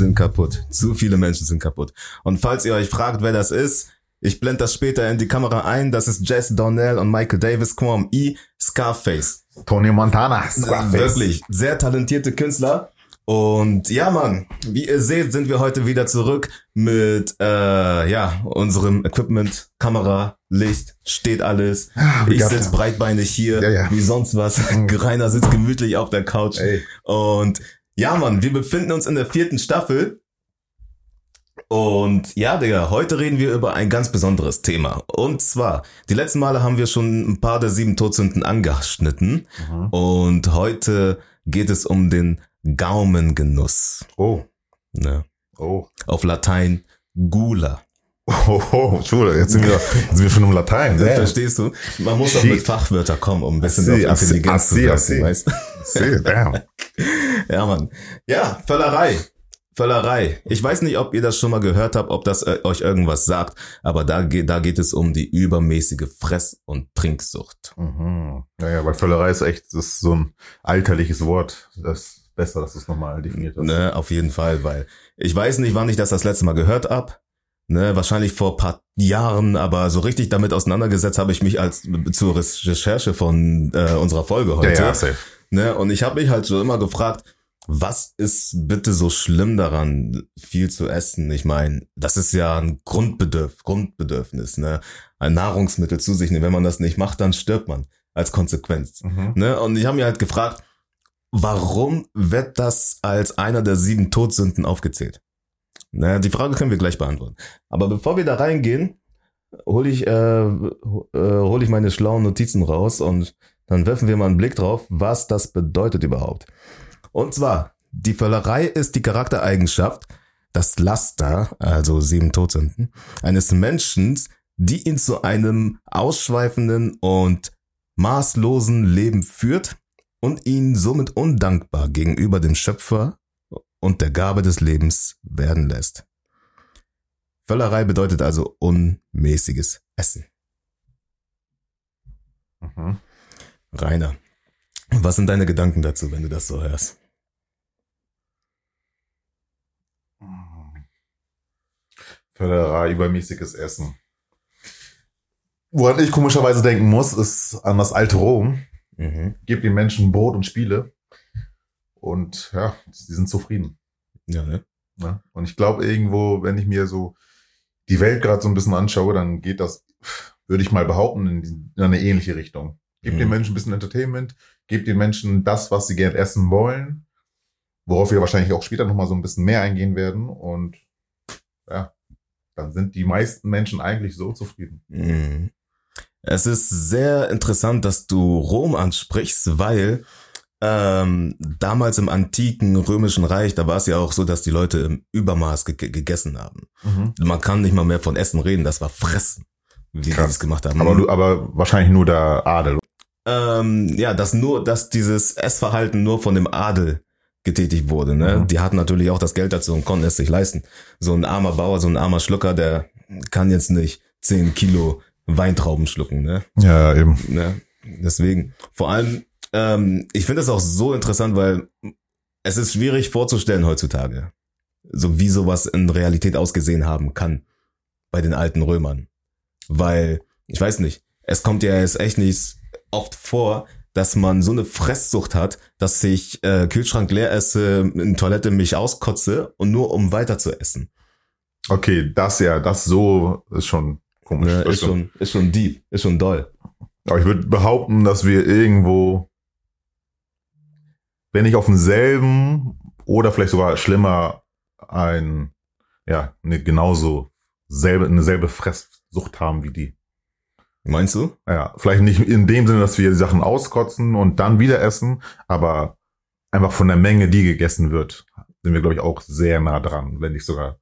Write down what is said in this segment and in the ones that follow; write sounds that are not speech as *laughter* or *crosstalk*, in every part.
sind kaputt. Zu viele Menschen sind kaputt. Und falls ihr euch fragt, wer das ist, ich blende das später in die Kamera ein. Das ist Jess Donnell und Michael Davis, Quam E, Scarface. Tony Montana. Scarface. Wirklich sehr talentierte Künstler. Und ja, Mann, wie ihr seht, sind wir heute wieder zurück mit äh, ja unserem Equipment, Kamera, Licht, steht alles. we ich got sitz them. breitbeinig hier, Ja, ja. wie sonst was. Rainer sitzt gemütlich auf der Couch. Ey. Und ja, Mann, wir befinden uns in der vierten Staffel. Und ja, Digga, heute reden wir über ein ganz besonderes Thema. Und zwar, die letzten Male haben wir schon ein paar der sieben Todsünden angeschnitten. Mhm. Und heute geht es um den Gaumengenuss. Oh. Ne? Oh. Auf Latein Gula. Oh, oh, Schule, jetzt sind wir, jetzt sind wir schon im Latein. *laughs* ne? Verstehst du? Man muss auch mit Fachwörtern kommen, um ein bisschen I see, auf Intelligenz I zu see. weißt du? See, damn. *laughs* Ja, Mann. Ja, Völlerei. Völlerei. Ich weiß nicht, ob ihr das schon mal gehört habt, ob das äh, euch irgendwas sagt, aber da geht, da geht es um die übermäßige Fress- und Trinksucht. Mhm. Ja, ja, weil Völlerei ist echt, das ist so ein alterliches Wort. Das ist besser, dass du es nochmal definiert hast. Ne, auf jeden Fall, weil ich weiß nicht, wann ich das das letzte Mal gehört hab. Ne, wahrscheinlich vor paar Jahren, aber so richtig damit auseinandergesetzt habe ich mich als zur Recherche von äh, unserer Folge Ja, heute. ja, safe. Ne, und ich habe mich halt schon immer gefragt, was ist bitte so schlimm daran, viel zu essen? Ich meine, das ist ja ein Grundbedürf Grundbedürfnis, ne? Ein Nahrungsmittel zu sich nehmen. Wenn man das nicht macht, dann stirbt man als Konsequenz. Mhm. Ne? Und ich habe mir halt gefragt, warum wird das als einer der sieben Todsünden aufgezählt? Ne, die Frage können wir gleich beantworten. Aber bevor wir da reingehen, hole ich, äh, äh, hol ich meine schlauen Notizen raus und dann werfen wir mal einen Blick drauf, was das bedeutet überhaupt. Und zwar, die Völlerei ist die Charaktereigenschaft, das Laster, also sieben Todsünden, eines Menschen, die ihn zu einem ausschweifenden und maßlosen Leben führt und ihn somit undankbar gegenüber dem Schöpfer und der Gabe des Lebens werden lässt. Völlerei bedeutet also unmäßiges Essen. Mhm. Rainer, was sind deine Gedanken dazu, wenn du das so hörst? Völlerei, übermäßiges Essen. Woran ich komischerweise denken muss, ist an das alte Rom. Mhm. Gebt den Menschen Brot und Spiele. Und ja, sie sind zufrieden. Ja, ne? Ne? Und ich glaube irgendwo, wenn ich mir so die Welt gerade so ein bisschen anschaue, dann geht das, würde ich mal behaupten, in eine ähnliche Richtung. Gebt Mhm. den Menschen ein bisschen Entertainment, gebt den Menschen das, was sie gern essen wollen, worauf wir wahrscheinlich auch später nochmal so ein bisschen mehr eingehen werden. Und ja, dann sind die meisten Menschen eigentlich so zufrieden. Mhm. Es ist sehr interessant, dass du Rom ansprichst, weil ähm, damals im antiken römischen Reich, da war es ja auch so, dass die Leute im Übermaß ge gegessen haben. Man kann nicht mal mehr von Essen reden, das war Fressen, wie die Krass. das gemacht haben. Aber, du, aber wahrscheinlich nur der Adel. Ähm, ja, dass nur, dass dieses Essverhalten nur von dem Adel getätigt wurde. Ne? Mhm. Die hatten natürlich auch das Geld dazu und konnten es sich leisten. So ein armer Bauer, so ein armer Schlucker, der kann jetzt nicht 10 Kilo Weintrauben schlucken. Ne? Ja, eben. Ne? Deswegen, vor allem, ähm, ich finde es auch so interessant, weil es ist schwierig vorzustellen heutzutage, so wie sowas in Realität ausgesehen haben kann bei den alten Römern. Weil, ich weiß nicht, es kommt ja jetzt echt nicht oft vor, dass man so eine Fresssucht hat, dass ich äh, Kühlschrank leer esse, in Toilette mich auskotze und nur um weiter zu essen. Okay, das ja, das so ist schon komisch. Das ist schon, ist schon deep, ist schon doll. Aber ich würde behaupten, dass wir irgendwo, wenn nicht auf demselben oder vielleicht sogar schlimmer, ein, ja, eine genauso selbe, eine selbe Fresssucht haben wie die. Meinst du? Ja, vielleicht nicht in dem Sinne, dass wir die Sachen auskotzen und dann wieder essen, aber einfach von der Menge, die gegessen wird, sind wir, glaube ich, auch sehr nah dran, wenn nicht sogar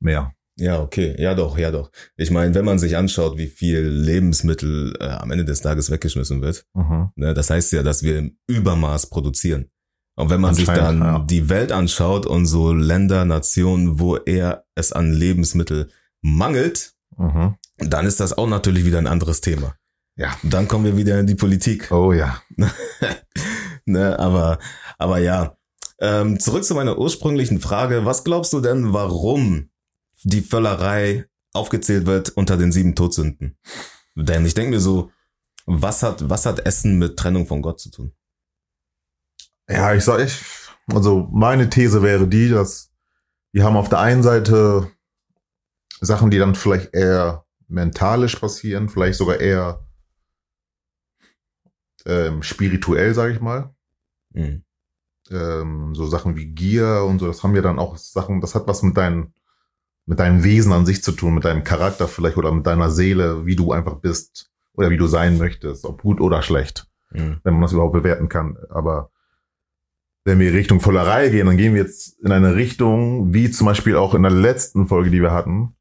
mehr. Ja, okay. Ja, doch, ja, doch. Ich meine, wenn man sich anschaut, wie viel Lebensmittel äh, am Ende des Tages weggeschmissen wird, Mhm. ne, das heißt ja, dass wir im Übermaß produzieren. Und wenn man sich dann ja. die Welt anschaut und so Länder, Nationen, wo eher es an Lebensmittel mangelt, Mhm. dann ist das auch natürlich wieder ein anderes Thema. Ja. Dann kommen wir wieder in die Politik. Oh ja. *laughs* ne, aber, aber ja. Ähm, zurück zu meiner ursprünglichen Frage. Was glaubst du denn, warum die Völlerei aufgezählt wird unter den sieben Todsünden? Denn ich denke mir so, was hat, was hat Essen mit Trennung von Gott zu tun? Ja, ich sag, ich, also meine These wäre die, dass wir haben auf der einen Seite Sachen, die dann vielleicht eher mentalisch passieren, vielleicht sogar eher ähm, spirituell, sage ich mal. Hm. Ähm, so Sachen wie Gier und so, das haben ja dann auch Sachen, das hat was mit deinem, mit deinem Wesen an sich zu tun, mit deinem Charakter vielleicht oder mit deiner Seele, wie du einfach bist oder wie du sein möchtest, ob gut oder schlecht Hm. wenn man das überhaupt bewerten kann. Aber wenn wir Richtung Vollerei gehen, dann gehen wir jetzt in eine Richtung, wie zum Beispiel auch in der letzten Folge, die wir hatten.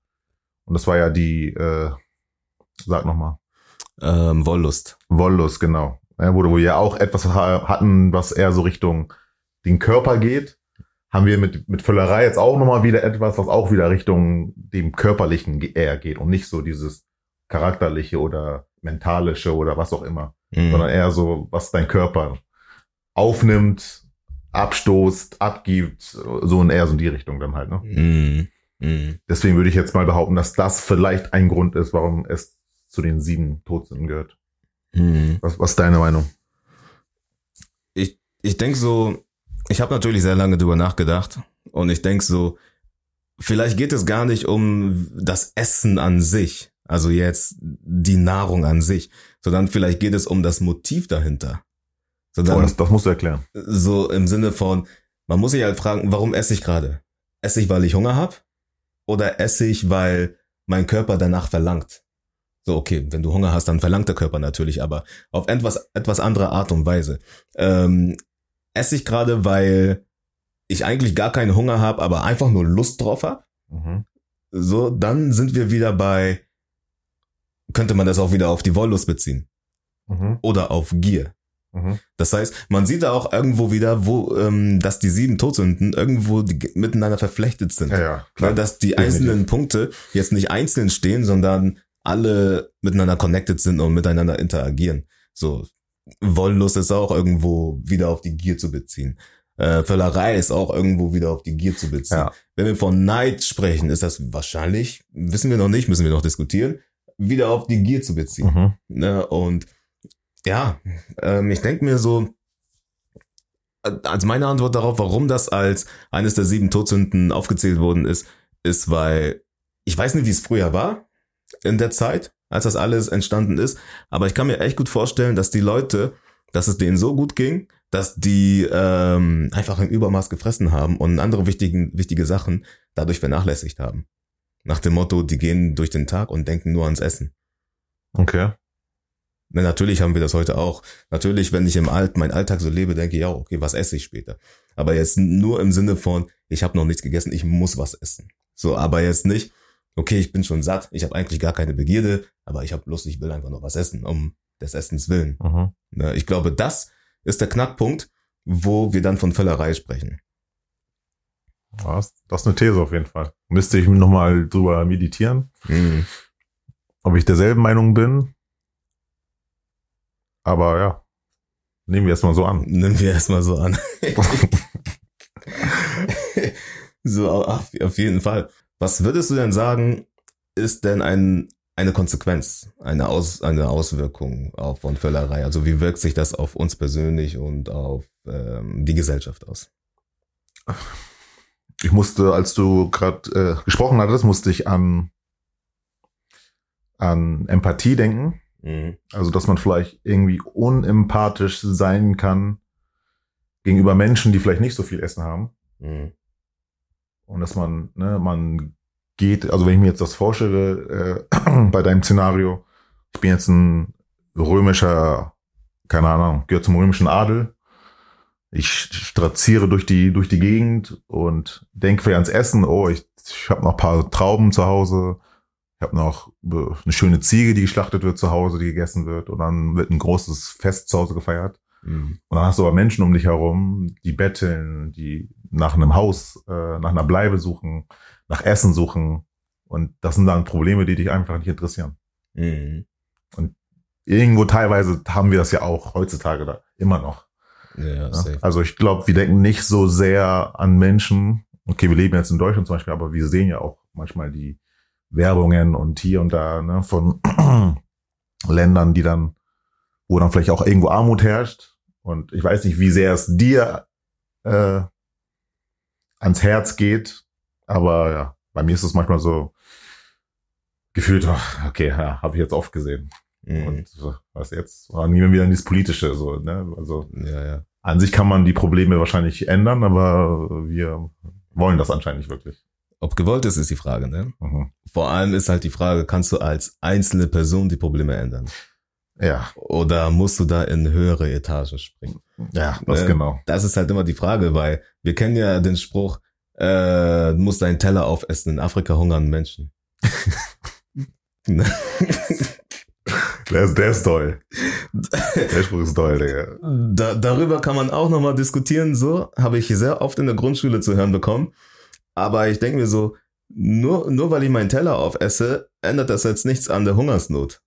Und das war ja die, äh, sag nochmal, Ähm, Wollust. Wollust, genau. Ja, wo wir ja auch etwas ha- hatten, was eher so Richtung den Körper geht. Haben wir mit, mit Völlerei jetzt auch nochmal wieder etwas, was auch wieder Richtung dem Körperlichen eher geht und nicht so dieses charakterliche oder mentalische oder was auch immer Hm. sondern eher so, was dein Körper aufnimmt, abstoßt, abgibt, so in eher so in die Richtung dann halt. Ne? Hm. Hm. Deswegen würde ich jetzt mal behaupten, dass das vielleicht ein Grund ist, warum es zu den sieben Todsünden gehört. Hm. Was, was ist deine Meinung? ich denke so, ich habe natürlich sehr lange drüber nachgedacht und ich denke so, vielleicht geht es gar nicht um das Essen an sich, also jetzt die Nahrung an sich, sondern vielleicht geht es um das Motiv dahinter. Oh, Sondern das, das musst du erklären. so im Sinne von, man muss sich halt fragen, warum esse ich gerade? Esse ich, weil ich Hunger habe? Oder esse ich, weil mein Körper danach verlangt? So, okay, wenn du Hunger hast, dann verlangt der Körper natürlich, aber auf etwas, etwas andere Art und Weise. Ähm, esse ich gerade, weil ich eigentlich gar keinen Hunger habe, aber einfach nur Lust drauf habe? Mhm. So, dann sind wir wieder bei, könnte man das auch wieder auf die Wollust beziehen. Mhm. Oder auf Gier. Mhm. Das heißt, man sieht da auch irgendwo wieder, wo, ähm, dass die sieben Todsünden irgendwo miteinander verflechtet sind. Ja, ja, Ne, klar. dass die Definitiv. einzelnen Punkte jetzt nicht einzeln stehen, sondern alle miteinander connected sind und miteinander interagieren. So, Wollust ist auch irgendwo wieder auf die Gier zu beziehen. Äh, Völlerei ist auch irgendwo wieder auf die Gier zu beziehen. Ja. Wenn wir von Neid sprechen, ist das wahrscheinlich, wissen wir noch nicht, müssen wir noch diskutieren, wieder auf die Gier zu beziehen. Mhm. Ne? Und ja, ähm, ich denke mir so, äh, als meine Antwort darauf, warum das als eines der sieben Todsünden aufgezählt worden ist, ist, weil ich weiß nicht, wie es früher war in der Zeit, als das alles entstanden ist, aber ich kann mir echt gut vorstellen, dass die Leute, dass es denen so gut ging, dass die ähm, einfach im Übermaß gefressen haben und andere wichtigen, wichtige Sachen dadurch vernachlässigt haben. Nach dem Motto, die gehen durch den Tag und denken nur ans Essen. Okay. Na, natürlich haben wir das heute auch. Natürlich, wenn ich im Alt, mein Alltag so lebe, denke ich, ja, okay, was esse ich später? Aber jetzt nur im Sinne von, ich habe noch nichts gegessen, ich muss was essen. So, aber jetzt nicht, okay, ich bin schon satt, ich habe eigentlich gar keine Begierde, aber ich habe Lust, ich will einfach noch was essen, um des Essens willen. Mhm. Ne, Ich glaube, das ist der Knackpunkt, wo wir dann von Völlerei sprechen. Das, das ist eine These auf jeden Fall. Müsste ich nochmal drüber meditieren, Mhm. ob ich derselben Meinung bin. Aber ja, nehmen wir erstmal so an. Nehmen wir erstmal so an. *laughs* so, auf, auf jeden Fall. Was würdest du denn sagen, ist denn ein, eine Konsequenz, eine, Aus, eine Auswirkung auf von Völlerei? Also wie wirkt sich das auf uns persönlich und auf ähm, die Gesellschaft aus? Ich musste, als du gerade äh, gesprochen hattest, musste ich an an Empathie denken. Mhm. Also, dass man vielleicht irgendwie unempathisch sein kann gegenüber Menschen, die vielleicht nicht so viel Essen haben. Mhm. Und dass man, ne, man geht, also wenn ich mir jetzt das vorstelle, äh, *clears throat* bei deinem Szenario, ich bin jetzt ein römischer, keine Ahnung, gehört zum römischen Adel. Ich straziere durch die, durch die Gegend und denke vielleicht ans Essen, oh, ich, ich habe noch ein paar Trauben zu Hause, ich habe noch äh, eine schöne Ziege, die geschlachtet wird zu Hause, die gegessen wird und dann wird ein großes Fest zu Hause gefeiert. Mhm. Und dann hast du aber Menschen um dich herum, die betteln, die nach einem Haus, äh, nach einer Bleibe suchen, nach Essen suchen. Und das sind dann Probleme, die dich einfach nicht interessieren. Mhm. Irgendwo teilweise haben wir das ja auch heutzutage da immer noch. Ja, ja. Also ich glaube, wir denken nicht so sehr an Menschen. Okay, wir leben jetzt in Deutschland zum Beispiel, aber wir sehen ja auch manchmal die Werbungen und hier und da ne, von *clears throat* Ländern, die dann, wo dann vielleicht auch irgendwo Armut herrscht. Und ich weiß nicht, wie sehr es dir äh, ans Herz geht, aber ja, bei mir ist es manchmal so gefühlt, ach, okay, ja, habe ich jetzt oft gesehen. Mhm. Und was jetzt? Und gehen wir wieder in das Politische, so, ne? Also Ja, ja. an sich kann man die Probleme wahrscheinlich ändern, aber wir wollen das anscheinend nicht wirklich. Ob gewollt ist, ist die Frage, ne? Mhm. Vor allem ist halt die Frage, kannst du als einzelne Person die Probleme ändern? Ja, Oder musst du da in höhere Etagen springen? ja, das Ne? genau. Das ist halt immer die Frage, weil wir kennen ja den Spruch, äh, du musst deinen Teller aufessen, in Afrika hungern Menschen. *laughs* Der ist, der ist toll. Der Spruch ist toll, Digga. da, darüber kann man auch nochmal diskutieren, so habe ich sehr oft in der Grundschule zu hören bekommen. Aber ich denke mir so, nur, nur weil ich meinen Teller aufesse, ändert das jetzt nichts an der Hungersnot.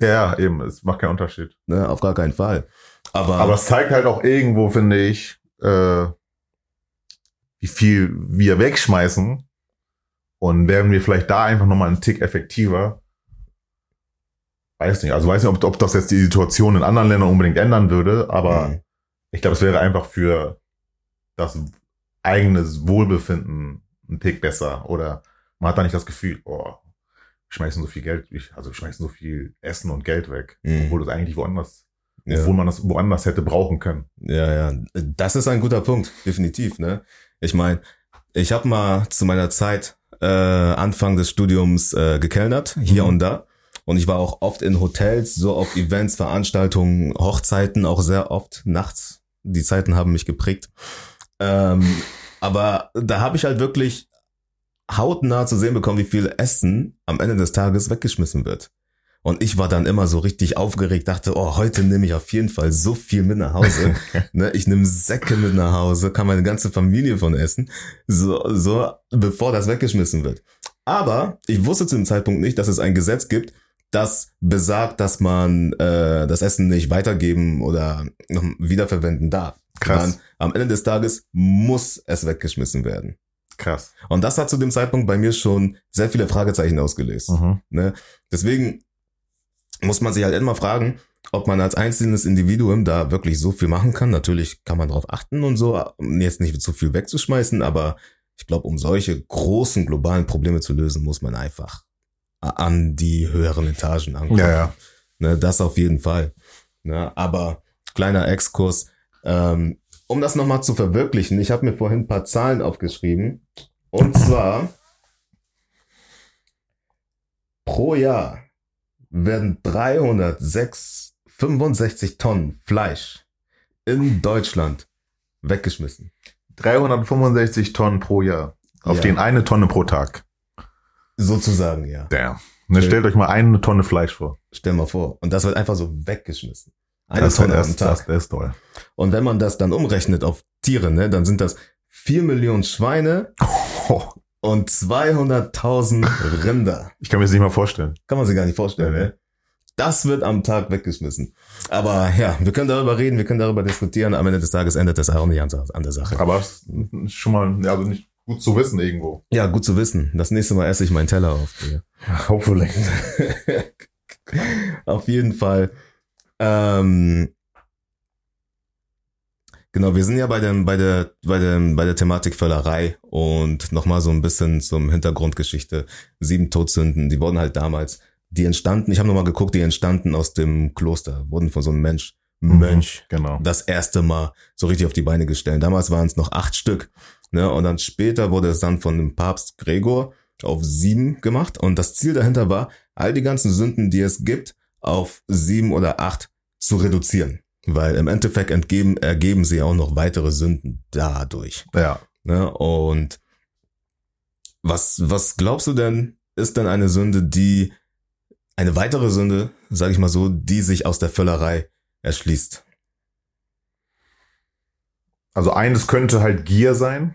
Ja, eben, es macht keinen Unterschied. Ne? Auf gar keinen Fall. Aber, Aber es zeigt halt auch irgendwo, finde ich, äh, wie viel wir wegschmeißen. Und wären wir vielleicht da einfach nochmal einen Tick effektiver. Weiß nicht, also weiß nicht, ob, ob das jetzt die Situation in anderen Ländern unbedingt ändern würde, aber Mhm. ich glaube, es wäre einfach für das eigene Wohlbefinden ein Tick besser. Oder man hat da nicht das Gefühl, oh, wir schmeißen so viel Geld, also wir schmeißen so viel Essen und Geld weg, Mhm. obwohl das eigentlich woanders, ja. obwohl man das woanders hätte brauchen können. Ja, ja, das ist ein guter Punkt, definitiv. Ne? Ich meine, ich habe mal zu meiner Zeit äh, Anfang des Studiums äh, gekellnert, hier Mhm. und da. Und ich war auch oft in Hotels, so auf Events, Veranstaltungen, Hochzeiten, auch sehr oft nachts. Die Zeiten haben mich geprägt. Ähm, aber da habe ich halt wirklich hautnah zu sehen bekommen, wie viel Essen am Ende des Tages weggeschmissen wird. Und ich war dann immer so richtig aufgeregt, dachte, oh, heute nehme ich auf jeden Fall so viel mit nach Hause. *laughs* ne, ich nehme Säcke mit nach Hause, kann meine ganze Familie von essen, so, so, bevor das weggeschmissen wird. Aber ich wusste zu dem Zeitpunkt nicht, dass es ein Gesetz gibt, das besagt, dass man äh, das Essen nicht weitergeben oder wiederverwenden darf. Krass. Sondern am Ende des Tages muss es weggeschmissen werden. Krass. Und das hat zu dem Zeitpunkt bei mir schon sehr viele Fragezeichen ausgelöst. Mhm. Ne? Deswegen muss man sich halt immer fragen, ob man als einzelnes Individuum da wirklich so viel machen kann. Natürlich kann man darauf achten und so, um jetzt nicht zu viel wegzuschmeißen, aber ich glaube, um solche großen globalen Probleme zu lösen, muss man einfach an die höheren Etagen ankommen. Ja, ja. Ne, das auf jeden Fall. Ne, aber kleiner Exkurs, ähm, um das nochmal zu verwirklichen, ich habe mir vorhin ein paar Zahlen aufgeschrieben. Und zwar pro Jahr werden 306, 65 Tonnen Fleisch in Deutschland weggeschmissen. 365 Tonnen pro Jahr. Auf Ja. den eine Tonne pro Tag. Sozusagen, ja. Damn. Ne, stellt euch mal eine Tonne Fleisch vor. Stell mal vor. Und das wird einfach so weggeschmissen. Eine das, Tonne das, am Tag. Das, das ist toll. Und wenn man das dann umrechnet auf Tiere, ne, dann sind das 4 Millionen Schweine Oh, *laughs* und 200.000 Rinder. ich kann mir das nicht mal vorstellen. Kann man sich gar nicht vorstellen, nee. ne? Das wird am Tag weggeschmissen. Aber ja, wir können darüber reden, wir können darüber diskutieren. Am Ende des Tages ändert das auch nicht an, an der Sache. Aber schon mal, ja, also nicht gut zu wissen irgendwo. Ja, gut zu wissen. Das nächste Mal esse ich meinen Teller auf. Digga. *laughs* Hopefully. *laughs* Auf jeden Fall. Ähm, genau, wir sind ja bei dem, bei der, bei dem, bei der Thematik Völlerei und nochmal so ein bisschen zum Hintergrundgeschichte. Sieben Todsünden, die wurden halt damals die entstanden, ich habe nochmal geguckt, die entstanden aus dem Kloster, wurden von so einem Mensch, Mhm, Mönch, Genau. das erste Mal so richtig auf die Beine gestellt. Damals waren es noch acht Stück. Ne? Und dann später wurde es dann von dem Papst Gregor auf sieben gemacht. Und das Ziel dahinter war, all die ganzen Sünden, die es gibt, auf sieben oder acht zu reduzieren. Weil im Endeffekt entgeben, ergeben sie auch noch weitere Sünden dadurch. Ja. Ne? Und was, was glaubst du denn, ist denn eine Sünde, die, eine weitere Sünde, sage ich mal so, die sich aus der Völlerei erschließt? Also eines könnte halt Gier sein,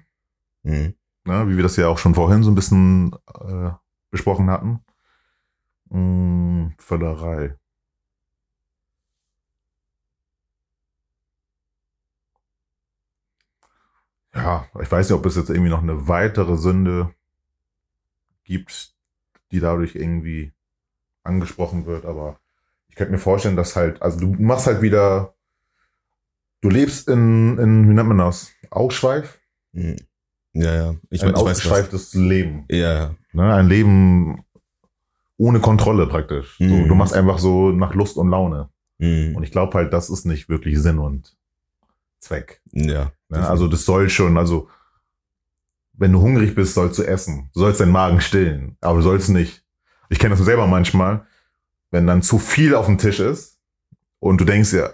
Mhm. ne, wie wir das ja auch schon vorhin so ein bisschen äh, besprochen hatten. Mm, Völlerei. Ja, ich weiß nicht, ob es jetzt irgendwie noch eine weitere Sünde gibt, die dadurch irgendwie angesprochen wird, aber ich könnte mir vorstellen, dass halt, also du machst halt wieder, du lebst in, in wie nennt man das? Ausschweif? Mhm. Ja, ja. Ich, ein ich ausgeschweiftes Leben. Ja, ja. Ne? Ein Leben ohne Kontrolle praktisch. So, Mhm. du machst einfach so nach Lust und Laune. Mhm. Und ich glaube halt, das ist nicht wirklich Sinn und Zweck. Ja. Ne? Also das soll schon, also wenn du hungrig bist, sollst du essen. Du sollst deinen Magen stillen, aber du sollst nicht. Ich kenne das selber manchmal, wenn dann zu viel auf dem Tisch ist und du denkst ja,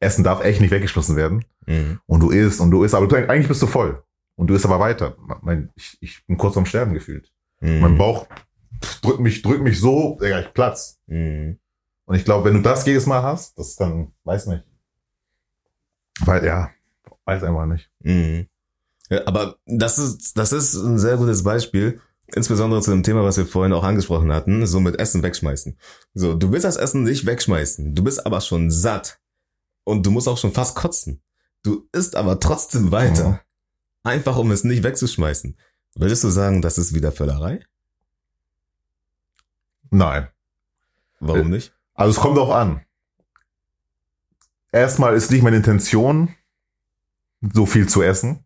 Essen darf echt nicht weggeschmissen werden Mhm. und du isst und du isst, aber du, eigentlich bist du voll und du isst aber weiter. Ich, ich bin kurz am Sterben gefühlt. Mhm. Mein Bauch drückt mich, drückt mich so, ja, ich platz. Mhm. Und ich glaube, wenn du das jedes Mal hast, das dann, weiß nicht. Weil, ja, weiß einfach nicht. Mhm. Ja, aber das ist, das ist ein sehr gutes Beispiel, insbesondere zu dem Thema, was wir vorhin auch angesprochen hatten, so mit Essen wegschmeißen. So, du willst das Essen nicht wegschmeißen, du bist aber schon satt und du musst auch schon fast kotzen. Du isst aber trotzdem weiter, Mhm. einfach um es nicht wegzuschmeißen. Würdest du sagen, das ist wieder Völlerei? Nein. Warum Äh, nicht? Also es kommt auch an. Erstmal ist nicht meine Intention, so viel zu essen.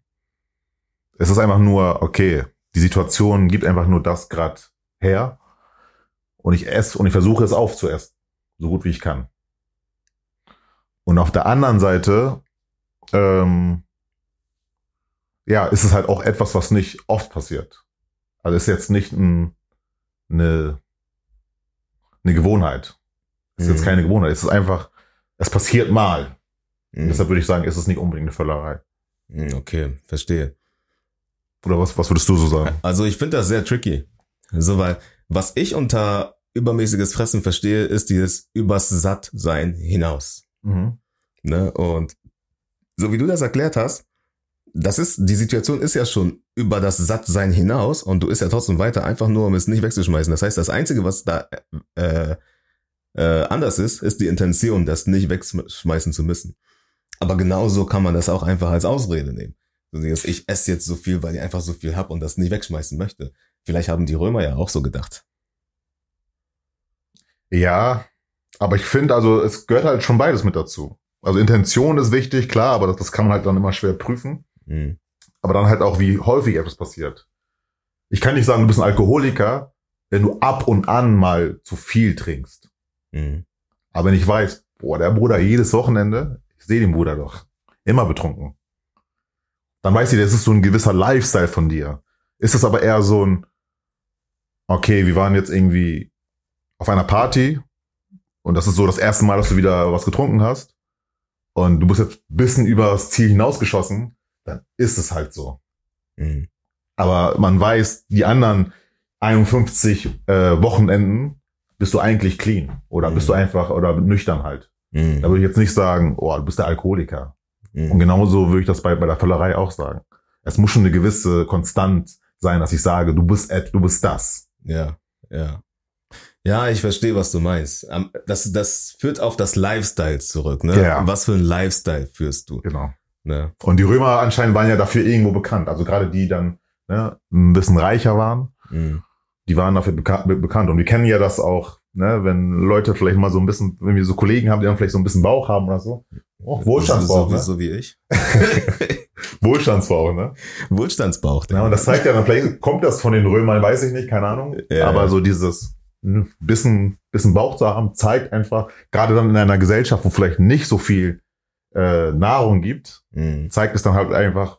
Es ist einfach nur, okay, die Situation gibt einfach nur das grad her. Und ich esse und ich versuche es aufzuessen. So gut wie ich kann. Und auf der anderen Seite, ähm, ja, ist es halt auch etwas, was nicht oft passiert. Also ist jetzt nicht ein, eine, eine Gewohnheit. Es ist jetzt Mhm. keine Gewohnheit. Es ist einfach, es passiert mal. Mhm. Deshalb würde ich sagen, ist es nicht unbedingt eine Völlerei. Mhm, Okay, verstehe. Oder was, was würdest du so sagen? *laughs* Also ich finde das sehr tricky. So, weil was ich unter übermäßiges Fressen verstehe, ist dieses übers Sattsein hinaus. Mhm. Ne? Und so wie du das erklärt hast, das ist, die Situation ist ja schon über das Sattsein hinaus und du isst ja trotzdem weiter, einfach nur, um es nicht wegzuschmeißen. Das heißt, das Einzige, was da äh, äh, anders ist, ist die Intention, das nicht wegschmeißen zu müssen. Aber genauso kann man das auch einfach als Ausrede nehmen. Ich esse jetzt so viel, weil ich einfach so viel hab und das nicht wegschmeißen möchte. Vielleicht haben die Römer ja auch so gedacht. Ja, aber ich finde, also es gehört halt schon beides mit dazu. Also Intention ist wichtig, klar, aber das, das kann man halt dann immer schwer prüfen. Mhm. Aber dann halt auch, wie häufig etwas passiert. Ich kann nicht sagen, du bist ein Alkoholiker, wenn du ab und an mal zu viel trinkst. Mhm. Aber wenn ich weiß, boah, der Bruder jedes Wochenende, ich sehe den Bruder doch, immer betrunken. Dann weiß ich, das ist so ein gewisser Lifestyle von dir. Ist es aber eher so ein, okay, wir waren jetzt irgendwie auf einer Party und das ist so das erste Mal, dass du wieder was getrunken hast und du bist jetzt ein bisschen über das Ziel hinausgeschossen, dann ist es halt so. Mhm. Aber man weiß, die anderen 51 äh, Wochenenden bist du eigentlich clean oder Mhm. bist du einfach oder nüchtern halt. Mhm. Da würde ich jetzt nicht sagen, oh, du bist der Alkoholiker. Und Mhm. genauso würde ich das bei, bei der Völlerei auch sagen. Es muss schon eine gewisse Konstant sein, dass ich sage, du bist et, du bist das. Ja, ja. Ja, ich verstehe, was du meinst. Am- Das, das führt auf das Lifestyle zurück, ne? Ja. Was für ein Lifestyle führst du? Genau. Ne? Und die Römer anscheinend waren ja dafür irgendwo bekannt. Also gerade die dann ne, ein bisschen reicher waren, Mhm. die waren dafür beka be bekannt. Und wir kennen ja das auch, ne, wenn Leute vielleicht mal so ein bisschen, wenn wir so Kollegen haben, die dann vielleicht so ein bisschen Bauch haben oder so. Oh, Wohlstandsbauch, so, ne? so, so wie ich. *laughs* *laughs* Wohlstandsbauch, ne? Wohlstandsbauch. Ja, und das zeigt ja dann, vielleicht kommt das von den Römern, weiß ich nicht, keine Ahnung. Ja. Aber so dieses, ein bisschen, bisschen Bauch zu haben, zeigt einfach, gerade dann in einer Gesellschaft, wo vielleicht nicht so viel äh, Nahrung gibt, Mhm. zeigt es dann halt einfach,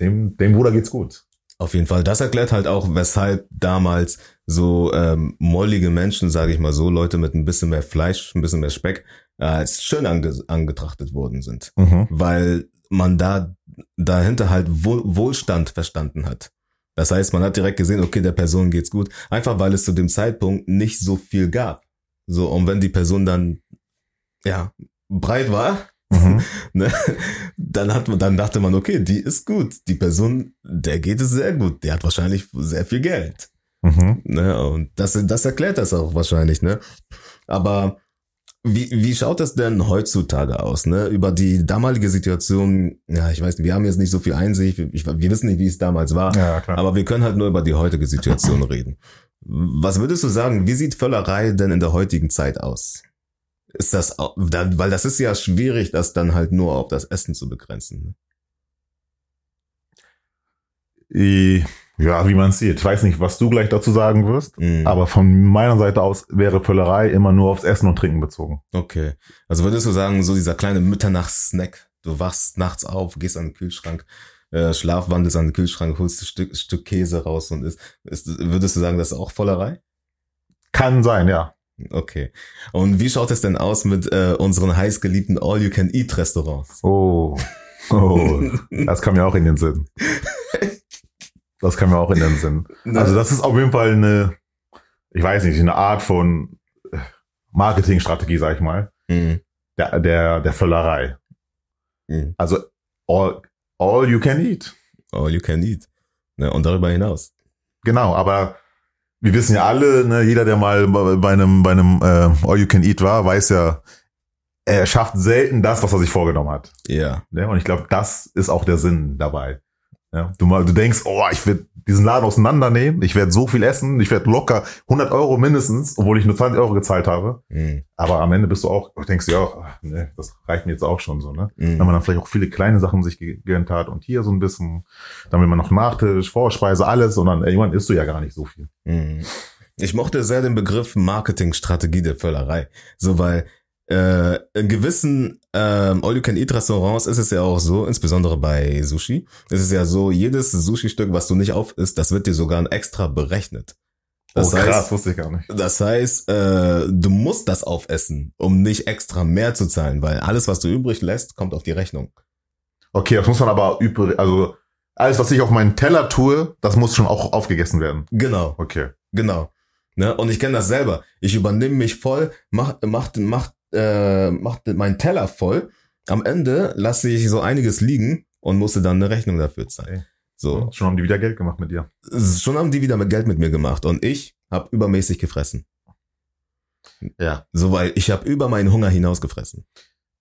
dem, dem Bruder geht's gut. Auf jeden Fall. Das erklärt halt auch, weshalb damals so ähm, mollige Menschen, sage ich mal so, Leute mit ein bisschen mehr Fleisch, ein bisschen mehr Speck, äh, als schön ange angetrachtet worden sind. Mhm. Weil man da dahinter halt Wohl Wohlstand verstanden hat. Das heißt, man hat direkt gesehen, okay, der Person geht's gut, einfach weil es zu dem Zeitpunkt nicht so viel gab. So, und wenn die Person dann, ja, breit war, Mhm. *laughs* ne, dann hat man, dann dachte man, okay, die ist gut. Die Person, der geht es sehr gut. Der hat wahrscheinlich sehr viel Geld. Mhm. Ne? Und das, das erklärt das auch wahrscheinlich, ne? Aber wie, wie schaut das denn heutzutage aus, ne? Über die damalige Situation, ja, ich weiß nicht, wir haben jetzt nicht so viel Einsicht, ich, wir wissen nicht, wie es damals war, Ja, aber wir können halt nur über die heutige Situation *laughs* reden. Was würdest du sagen, wie sieht Völlerei denn in der heutigen Zeit aus? Ist das, weil das ist ja schwierig, das dann halt nur auf das Essen zu begrenzen. I- Ja, wie man es sieht. Ich weiß nicht, was du gleich dazu sagen wirst, Ne? Mhm. aber von meiner Seite aus wäre Völlerei immer nur aufs Essen und Trinken bezogen. Okay. Also würdest du sagen, so dieser kleine Mitternachts-Snack, du wachst nachts auf, gehst an den Kühlschrank, äh, schlafwandelst an den Kühlschrank, holst ein Stück, Stück Käse raus und isst, ist, würdest du sagen, das ist auch Vollerei? Kann sein, ja. Okay. Und wie schaut es denn aus mit äh, unseren heißgeliebten All-You-Can-Eat-Restaurants? Oh. Oh. das kam mir auch in den Sinn. Das kam mir auch in den Sinn. Also das ist auf jeden Fall eine, ich weiß nicht, eine Art von Marketingstrategie, sag ich mal, Mhm. der, der, der Völlerei. Mhm. Also all, all you can eat. All-You-Can-Eat. Ne, und darüber hinaus. Genau, aber wir wissen ja alle, ne, jeder, der mal bei einem, bei einem äh, All You Can Eat war, weiß ja, er schafft selten das, was er sich vorgenommen hat. Ja. Ne? Und ich glaube, das ist auch der Sinn dabei. Ja? Du, mal, du denkst, oh, ich werde diesen Laden auseinandernehmen, ich werde so viel essen, ich werde locker 100 Euro mindestens, obwohl ich nur 20 Euro gezahlt habe. Mhm. Aber am Ende bist du auch, denkst du ja, ach, ne, das reicht mir jetzt auch schon so. Ne? Mhm. Wenn man dann vielleicht auch viele kleine Sachen sich gegönnt hat und hier so ein bisschen, dann will man noch Nachtisch, Vorspeise, alles und dann irgendwann isst du ja gar nicht so viel. Mhm. Ich mochte sehr den Begriff Marketingstrategie der Völlerei. So, weil äh, in gewissen ähm, All-You-Can-Eat-Restaurants ist es ja auch so, insbesondere bei Sushi, ist es ja so, jedes Sushi-Stück, was du nicht auf isst, das wird dir sogar extra berechnet. Das oh, krass, heißt, wusste ich gar nicht. das heißt, äh, du musst das aufessen, um nicht extra mehr zu zahlen, weil alles, was du übrig lässt, kommt auf die Rechnung. Okay, das muss man aber übrig, also alles, was ich auf meinen Teller tue, das muss schon auch aufgegessen werden. Genau. Okay. Genau. Ne? Und ich kenne das selber. Ich übernehme mich voll, mach, mach, mach, äh, mach meinen Teller voll. Am Ende lasse ich so einiges liegen und musste dann eine Rechnung dafür zahlen. So. Schon haben die wieder Geld gemacht mit dir. Schon haben die wieder mit Geld mit mir gemacht und ich habe übermäßig gefressen. Ja. So, weil ich habe über meinen Hunger hinaus gefressen.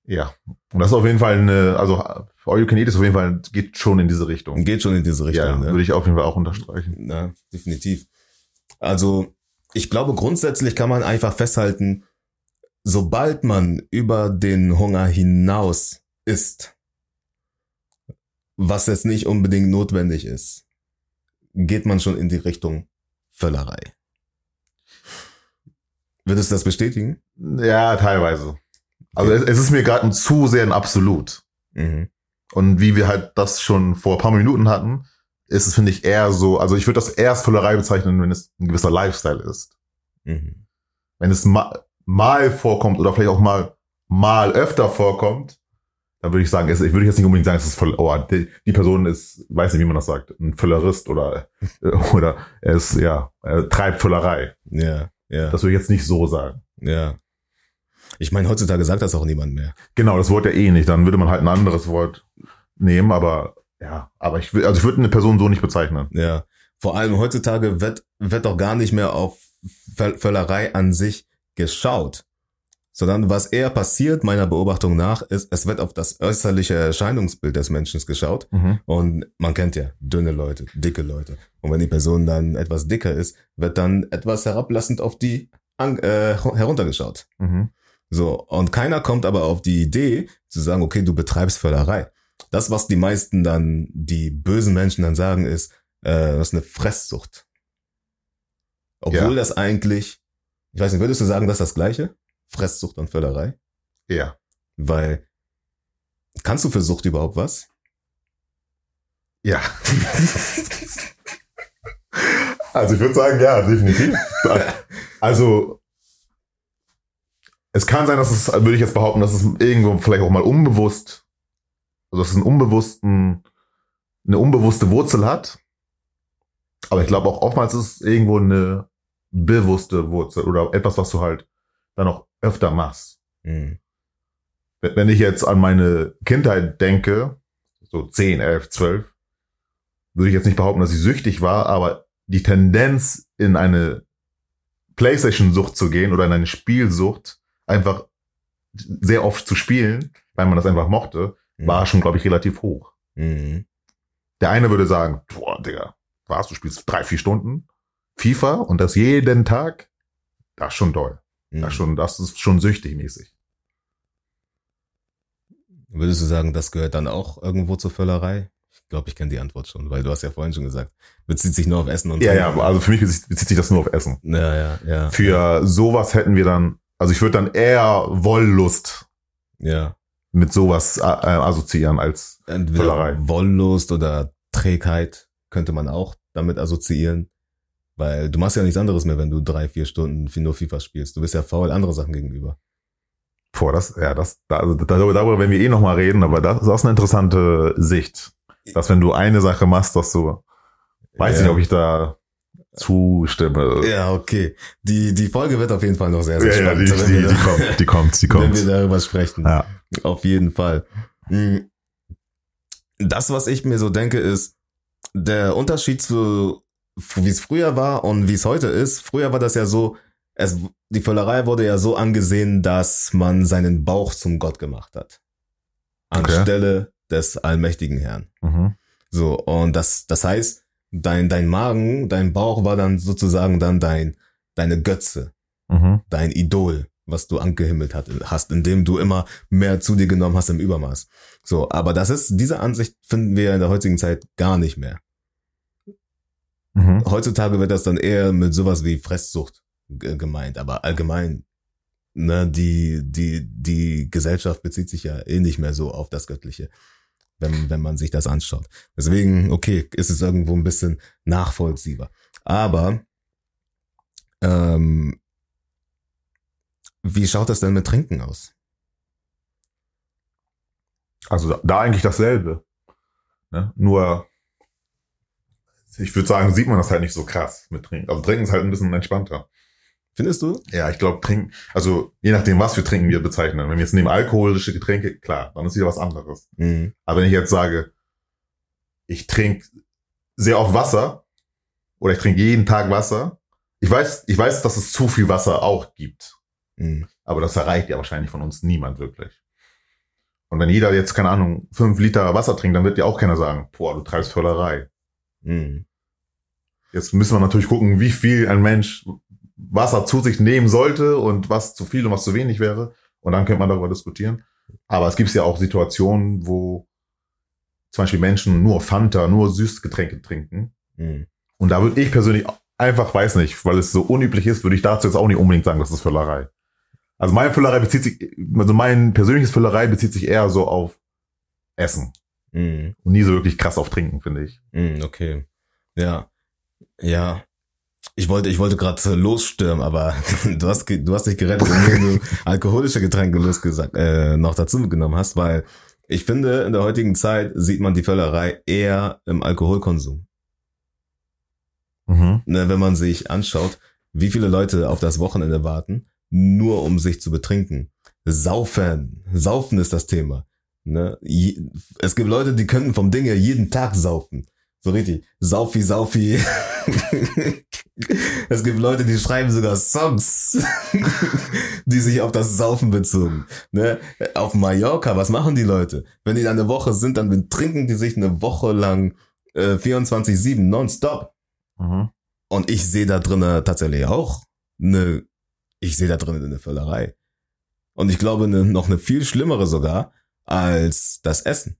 Ja. Und das ist auf jeden Fall eine, also All You Can Eat ist auf jeden Fall, geht schon in diese Richtung. Geht schon in diese Richtung. ja, ne? würde ich auf jeden Fall auch unterstreichen. Ja, definitiv. Also, ich glaube, grundsätzlich kann man einfach festhalten, sobald man über den Hunger hinaus isst, was jetzt nicht unbedingt notwendig ist, geht man schon in die Richtung Völlerei. Würdest du das bestätigen? Ja, teilweise. Also es, es ist mir gerade zu sehr ein Absolut. Mhm. Und wie wir halt das schon vor ein paar Minuten hatten, ist es, finde ich, eher so, also ich würde das eher als Völlerei bezeichnen, wenn es ein gewisser Lifestyle ist. Mhm. Wenn es mal vorkommt oder vielleicht auch mal, mal öfter vorkommt, dann würde ich sagen, es, ich würde jetzt nicht unbedingt sagen, es ist voll, oh, die, die Person ist, weiß nicht, wie man das sagt, ein Völlerist oder, äh, *laughs* oder er ist, ja, er treibt Völlerei. Ja, ja, Das würde ich jetzt nicht so sagen. ja. Ich meine, heutzutage sagt das auch niemand mehr. Genau, das Wort ja eh nicht. Dann würde man halt ein anderes Wort nehmen, aber ja, aber ich will, also ich würde eine Person so nicht bezeichnen. Ja. Vor allem heutzutage wird, wird doch gar nicht mehr auf Völ- Völlerei an sich geschaut. Sondern was eher passiert, meiner Beobachtung nach, ist, es wird auf das äußerliche Erscheinungsbild des Menschen geschaut. Und man kennt ja dünne Leute, dicke Leute. Und wenn die Person dann etwas dicker ist, wird dann etwas herablassend auf die an, äh, heruntergeschaut. Mhm. So, und keiner kommt aber auf die Idee zu sagen, okay, du betreibst Völlerei. Das, was die meisten dann, die bösen Menschen dann sagen, ist, äh, das ist eine Fresssucht. Obwohl Ja. das eigentlich, ich weiß nicht, würdest du sagen, das ist das Gleiche? Fresssucht und Völlerei? Ja. Weil, kannst du für Sucht überhaupt was? Ja. also ich würde sagen, ja, definitiv. Also es kann sein, dass es, würde ich jetzt behaupten, dass es irgendwo vielleicht auch mal unbewusst, also dass es einen unbewussten, eine unbewusste Wurzel hat. Aber ich glaube auch oftmals ist es irgendwo eine bewusste Wurzel oder etwas, was du halt dann auch öfter machst. Hm. Wenn ich jetzt an meine Kindheit denke, so 10, 11, 12, würde ich jetzt nicht behaupten, dass ich süchtig war, aber die Tendenz in eine Playstation-Sucht zu gehen oder in eine Spielsucht, einfach sehr oft zu spielen, weil man das einfach mochte, Hm. war schon, glaube ich, relativ hoch. Hm. Der eine würde sagen, boah, Digga, was, du spielst drei, vier Stunden FIFA und das jeden Tag? Das ist schon toll. Hm. Das, ist schon, das ist schon süchtig mäßig. Würdest du sagen, das gehört dann auch irgendwo zur Völlerei? Ich glaube, ich kenne die Antwort schon, weil du hast ja vorhin schon gesagt, bezieht sich nur auf Essen und Ja, Trinken. ja, also für mich bezieht sich das nur auf Essen. Ja, ja, ja. Für sowas hätten wir dann, also ich würde dann eher Wollust Ja. mit sowas äh, assoziieren als Entweder Völlerei. Wollust oder Trägheit könnte man auch damit assoziieren. Weil du machst ja nichts anderes mehr, wenn du drei, vier Stunden nur FIFA spielst. Du bist ja faul andere Sachen gegenüber. Boah, das, ja, das, da, also darüber, darüber werden wir eh nochmal reden, aber das ist auch eine interessante Sicht. Dass wenn du eine Sache machst, dass du, weiß ja. nicht, ob ich da zustimme. Ja, okay. Die, die Folge wird auf jeden Fall noch sehr, sehr ja, ja die, spannend. die, wir, die kommt, die kommt, die *laughs* wenn wir kommt. darüber sprechen. Ja. Auf jeden Fall. Mm. Das, was ich mir so denke, ist, der Unterschied zu, wie es früher war und wie es heute ist. Früher war das ja so, es, die Völlerei wurde ja so angesehen, dass man seinen Bauch zum Gott gemacht hat. Okay. Anstelle des allmächtigen Herrn. Mhm. So, und das, das heißt, dein, dein Magen, dein Bauch war dann sozusagen dann dein, deine Götze Mhm. dein Idol, was du angehimmelt hat, hast, indem du immer mehr zu dir genommen hast im Übermaß. So, aber das ist, diese Ansicht finden wir in der heutigen Zeit gar nicht mehr. Mhm. Heutzutage wird das dann eher mit sowas wie Fresssucht ge- gemeint, aber allgemein, ne, die, die, die Gesellschaft bezieht sich ja eh nicht mehr so auf das Göttliche, wenn, wenn man sich das anschaut. Deswegen, okay, ist es irgendwo ein bisschen nachvollziehbar. Aber, ähm, wie schaut das denn mit Trinken aus? Also da, da eigentlich dasselbe. Ne? Nur, ich würde sagen, sieht man das halt nicht so krass mit Trinken. Also Trinken ist halt ein bisschen entspannter. Findest du? Ja, ich glaube, trinken, also je nachdem, was für Trinken wir bezeichnen. Wenn wir jetzt nehmen alkoholische Getränke, klar, dann ist wieder was anderes. Mhm. Aber wenn ich jetzt sage, ich trinke sehr oft Wasser oder ich trinke jeden Tag Wasser, ich weiß, ich weiß, dass es zu viel Wasser auch gibt. Mhm. Aber das erreicht ja wahrscheinlich von uns niemand wirklich. Und wenn jeder jetzt, keine Ahnung, fünf Liter Wasser trinkt, dann wird ja auch keiner sagen, boah, du treibst Völlerei. Mhm. Jetzt müssen wir natürlich gucken, wie viel ein Mensch Wasser zu sich nehmen sollte und was zu viel und was zu wenig wäre. Und dann könnte man darüber diskutieren. Aber es gibt ja auch Situationen, wo zum Beispiel Menschen nur Fanta, nur Süßgetränke trinken. Mhm. Und da würde ich persönlich einfach, weiß nicht, weil es so unüblich ist, würde ich dazu jetzt auch nicht unbedingt sagen, das ist Völlerei. Also meine Völlerei bezieht sich, also mein persönliches Völlerei bezieht sich eher so auf Essen Mhm. und nie so wirklich krass auf Trinken, finde ich. Mhm. Okay. Ja. Ja. Ich wollte, ich wollte gerade losstürmen, aber *laughs* du hast, du hast dich gerettet, indem du *laughs* alkoholische Getränke losgesagt, äh, noch dazu genommen hast, weil ich finde, in der heutigen Zeit sieht man die Völlerei eher im Alkoholkonsum. Mhm. Ne, wenn man sich anschaut, wie viele Leute auf das Wochenende warten, nur um sich zu betrinken. Saufen. Saufen ist das Thema. Ne? Je, es gibt Leute, die könnten vom Ding her jeden Tag saufen. So richtig. Saufi, Saufi. *laughs* es gibt Leute, die schreiben sogar Songs, *laughs* die sich auf das Saufen bezogen. Ne? Auf Mallorca, was machen die Leute? Wenn die da eine Woche sind, dann trinken die sich eine Woche lang äh, 24-7 nonstop. Mhm. Und ich sehe da drinnen tatsächlich auch eine, ich sehe da drinnen eine Völlerei. Und ich glaube eine, noch eine viel schlimmere sogar als das Essen.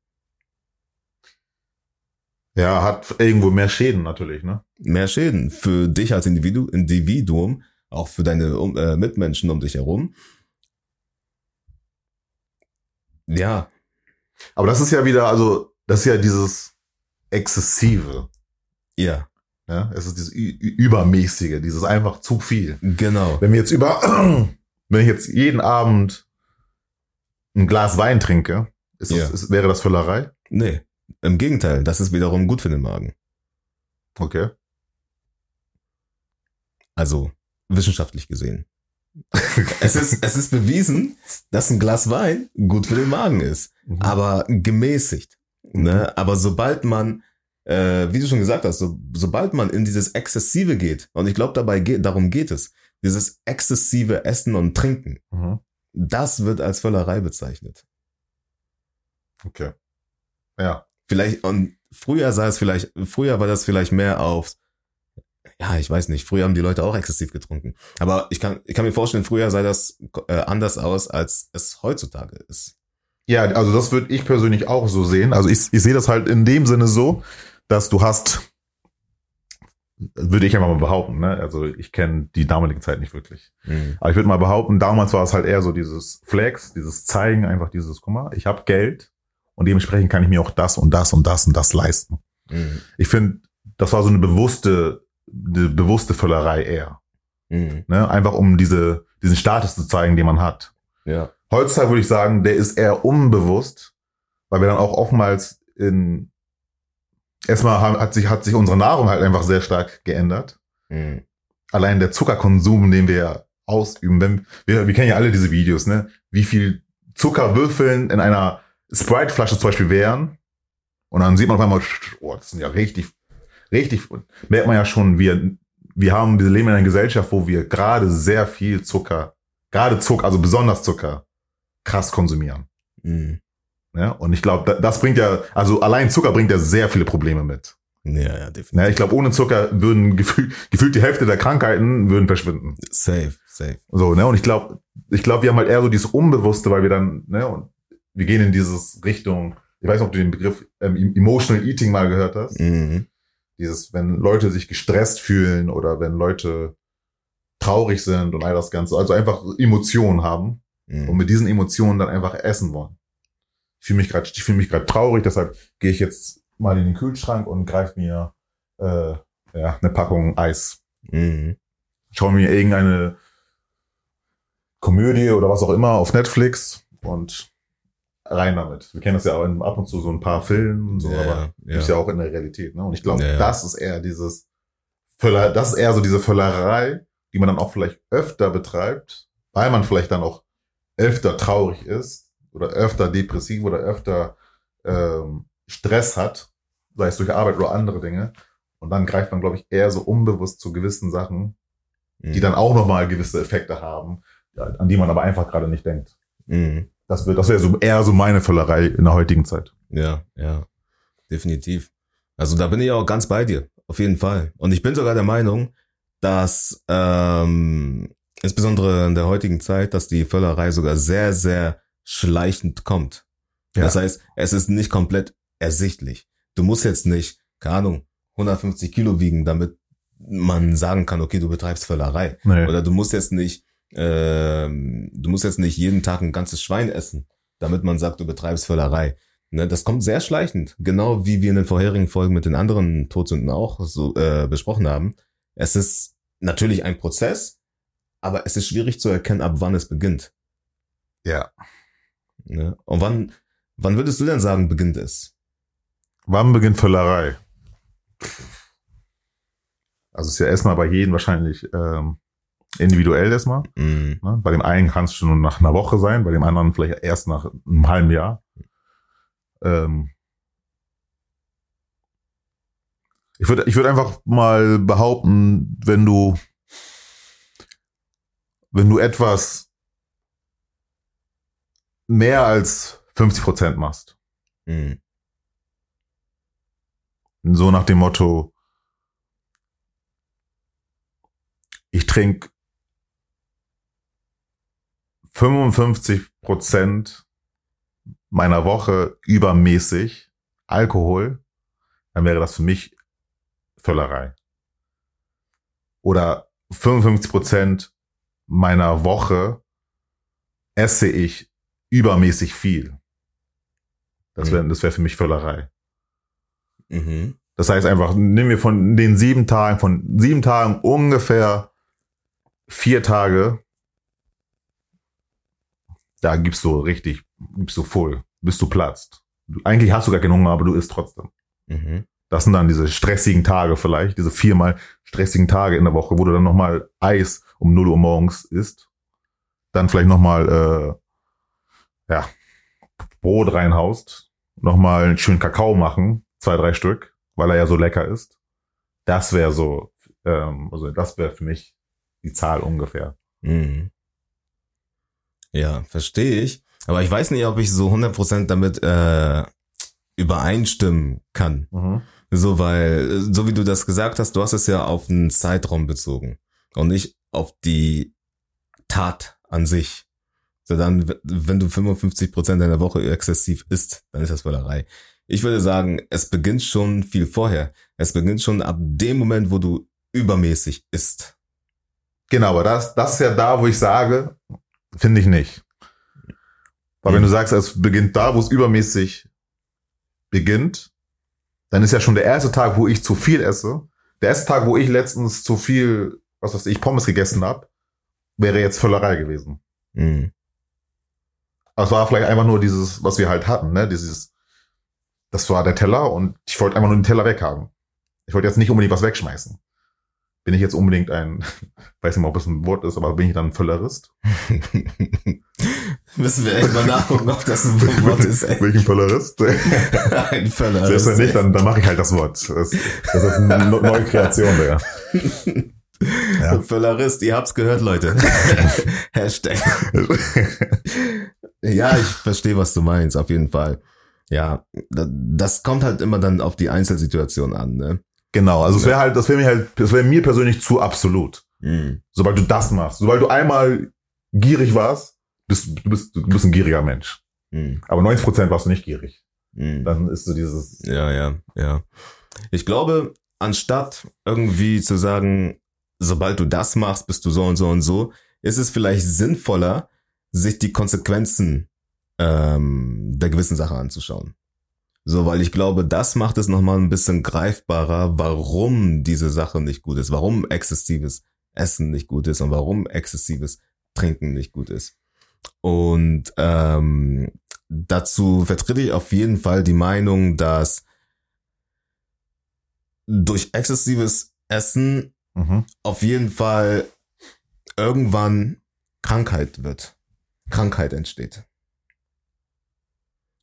Ja, hat irgendwo mehr Schäden natürlich, ne? Mehr Schäden für dich als Individu Individuum, auch für deine um, äh, Mitmenschen um dich herum. Ja, Aber das ist ja wieder, also, das ist ja dieses Exzessive. ja, Ja? Es ist dieses Ü Übermäßige, dieses einfach zu viel. genau. Wenn wir jetzt über, *clears throat* wenn ich jetzt jeden Abend ein Glas Wein trinke, ist das, Ja. ist, wäre das Völlerei? Nee, im Gegenteil, das ist wiederum gut für den Magen. Okay. Also wissenschaftlich gesehen. *laughs* es, ist, es ist bewiesen, dass ein Glas Wein gut für den Magen ist, Mhm. aber gemäßigt. Ne? Aber sobald man, äh, wie du schon gesagt hast, so, sobald man in dieses Exzessive geht, und ich glaube, dabei geht, darum geht es, dieses exzessive Essen und Trinken, Mhm. Das wird als Völlerei bezeichnet. Okay. Ja. Vielleicht, und früher sah es vielleicht, früher war das vielleicht mehr auf, ja, ich weiß nicht, früher haben die Leute auch exzessiv getrunken. Aber ich kann, ich kann mir vorstellen, früher sah das äh, anders aus, als es heutzutage ist. Ja, also das würde ich persönlich auch so sehen. Also ich, ich sehe das halt in dem Sinne so, dass du hast, würde ich einfach mal behaupten, ne? Also ich kenne die damalige Zeit nicht wirklich. Aber ich würde mal behaupten, damals war es halt eher so dieses Flex, dieses Zeigen, einfach dieses, guck mal, ich habe Geld und dementsprechend kann ich mir auch das und das und das und das leisten. Mhm. Ich finde, das war so eine bewusste, eine bewusste Völlerei eher. Mhm. Ne? Einfach um diese, diesen Status zu zeigen, den man hat. Ja. Heutzutage würde ich sagen, der ist eher unbewusst, weil wir dann auch oftmals in erstmal hat sich hat sich unsere Nahrung halt einfach sehr stark geändert. Mhm. Allein der Zuckerkonsum, den wir ausüben, wenn wir, wir kennen ja alle diese Videos, ne? Wie viel Zuckerwürfeln in einer Sprite-Flasche zum Beispiel wären. Und dann sieht man auf einmal, oh, das sind ja richtig, richtig, merkt man ja schon, wir, wir haben, wir leben in einer Gesellschaft, wo wir gerade sehr viel Zucker, gerade Zucker, also besonders Zucker, krass konsumieren. Mhm. Ja, und ich glaube, das bringt ja, also allein Zucker bringt ja sehr viele Probleme mit. Ja, ja, definitiv. Ja, ich glaube, ohne Zucker würden gefühlt, gefühlt die Hälfte der Krankheiten würden verschwinden. Safe, safe. So, ne? Und ich glaube, ich glaube, wir haben halt eher so dieses Unbewusste, weil wir dann, ne, und wir gehen in dieses Richtung, ich weiß nicht, ob du den Begriff ähm, Emotional Eating mal gehört hast. Mhm. Dieses, wenn Leute sich gestresst fühlen oder wenn Leute traurig sind und all das Ganze, also einfach Emotionen haben und Mhm. mit diesen Emotionen dann einfach essen wollen. Ich fühle mich gerade, ich fühle mich gerade traurig, deshalb gehe ich jetzt mal in den Kühlschrank und greife mir äh, ja, eine Packung Eis. Mhm. Schaue mir irgendeine Komödie oder was auch immer auf Netflix und rein damit. Wir kennen das ja auch in, ab und zu so ein paar Filmen und so, Ja, aber ja. ist ja auch in der Realität. Ne? Und ich glaube, ja. das ist eher dieses Völler, das ist eher so diese Völlerei, die man dann auch vielleicht öfter betreibt, weil man vielleicht dann auch öfter traurig ist oder öfter depressiv oder öfter ähm, Stress hat, sei es durch Arbeit oder andere Dinge. Und dann greift man, glaube ich, eher so unbewusst zu gewissen Sachen, die Mhm. dann auch nochmal gewisse Effekte haben, an die man aber einfach gerade nicht denkt. Mhm. Das wird, das wäre so eher so meine Völlerei in der heutigen Zeit. Ja, ja, definitiv. Also da bin ich auch ganz bei dir, auf jeden Fall. Und ich bin sogar der Meinung, dass ähm, insbesondere in der heutigen Zeit, dass die Völlerei sogar sehr, sehr schleichend kommt. Ja. Das heißt, es ist nicht komplett ersichtlich. Du musst jetzt nicht, keine Ahnung, 150 Kilo wiegen, damit man sagen kann, okay, du betreibst Völlerei. Nee. Oder du musst jetzt nicht, ähm, du musst jetzt nicht jeden Tag ein ganzes Schwein essen, damit man sagt, du betreibst Völlerei. Ne, das kommt sehr schleichend, genau wie wir in den vorherigen Folgen mit den anderen Todsünden auch so äh, besprochen haben. Es ist natürlich ein Prozess, aber es ist schwierig zu erkennen, ab wann es beginnt. Ja. Ne? Und wann, wann würdest du denn sagen, beginnt es? Wann beginnt Völlerei? Also es ist ja erstmal bei jedem wahrscheinlich ähm, individuell erstmal. Mm, Ne? Bei dem einen kann es schon nach einer Woche sein, bei dem anderen vielleicht erst nach einem halben Jahr. Ähm ich würde ich würde einfach mal behaupten, wenn du wenn du etwas mehr als 50 Prozent machst, mm, so nach dem Motto, ich trinke 55 Prozent meiner Woche übermäßig Alkohol, dann wäre das für mich Völlerei. Oder 55 Prozent meiner Woche esse ich übermäßig viel. Das wäre, das wäre für mich Völlerei. Mhm. Das heißt einfach, nehmen wir von den sieben Tagen, von sieben Tagen ungefähr vier Tage, da gibst du richtig, gibst du voll, bis du platzt. Du- Eigentlich hast du gar keinen Hunger, aber du isst trotzdem. Mhm. Das sind dann diese stressigen Tage vielleicht, diese viermal stressigen Tage in der Woche, wo du dann nochmal Eis um 0 Uhr morgens isst. Dann vielleicht nochmal, äh, ja, Brot reinhaust, nochmal einen schönen Kakao machen, zwei, drei Stück, weil er ja so lecker ist. Das wäre so, ähm, also das wäre für mich die Zahl ungefähr. Mhm. Ja, verstehe ich. Aber ich weiß nicht, ob ich so 100% damit äh, übereinstimmen kann. So, weil, so wie du das gesagt hast, du hast es ja auf einen Zeitraum bezogen und nicht auf die Tat an sich. So dann, wenn du 55% deiner Woche exzessiv isst, dann ist das Völlerei. Ich würde sagen, es beginnt schon viel vorher. Es beginnt schon ab dem Moment, wo du übermäßig isst. Genau, aber das, das ist ja da, wo ich sage, finde ich nicht. Weil wenn Mhm. du sagst, es beginnt da, wo es übermäßig beginnt, dann ist ja schon der erste Tag, wo ich zu viel esse. Der erste Tag, wo ich letztens zu viel, was weiß ich, Pommes gegessen habe, wäre jetzt Völlerei gewesen. Mhm. Aber es war vielleicht einfach nur dieses, was wir halt hatten, ne? Dieses, das war der Teller und ich wollte einfach nur den Teller weghaben. Ich wollte jetzt nicht unbedingt was wegschmeißen. Bin ich jetzt unbedingt ein, *laughs* weiß nicht mal, ob es ein Wort ist, aber bin ich dann ein Völlerist? *laughs* Müssen wir echt mal nachgucken, ob das ein Wort ist. Ey. Bin ich *laughs* ein Völlerist? Ein Völler. Selbst wenn nicht, dann, dann mache ich halt das Wort. Das, das ist eine neue Kreation, Digga. Ja. Völlerist, ihr habt's gehört, Leute. Hashtag. Ja, ich verstehe, was du meinst, auf jeden Fall. Ja, da- das kommt halt immer dann auf die Einzelsituation an, ne? Genau, also es wäre halt, das wäre mir halt, das wäre mir persönlich zu absolut. Mhm. Sobald du das machst, sobald du einmal gierig warst, bist du bist, du bist ein gieriger Mensch. Mhm. Aber 90 Prozent warst du nicht gierig. Mhm. Dann ist so dieses, Ja, ja, ja. Ich glaube, anstatt irgendwie zu sagen, sobald du das machst, bist du so und so und so, ist es vielleicht sinnvoller, sich die Konsequenzen ähm, der gewissen Sache anzuschauen. So, weil ich glaube, das macht es nochmal ein bisschen greifbarer, warum diese Sache nicht gut ist, warum exzessives Essen nicht gut ist und warum exzessives Trinken nicht gut ist. Und ähm, dazu vertrete ich auf jeden Fall die Meinung, dass durch exzessives Essen mhm. auf jeden Fall irgendwann Krankheit wird. Krankheit entsteht.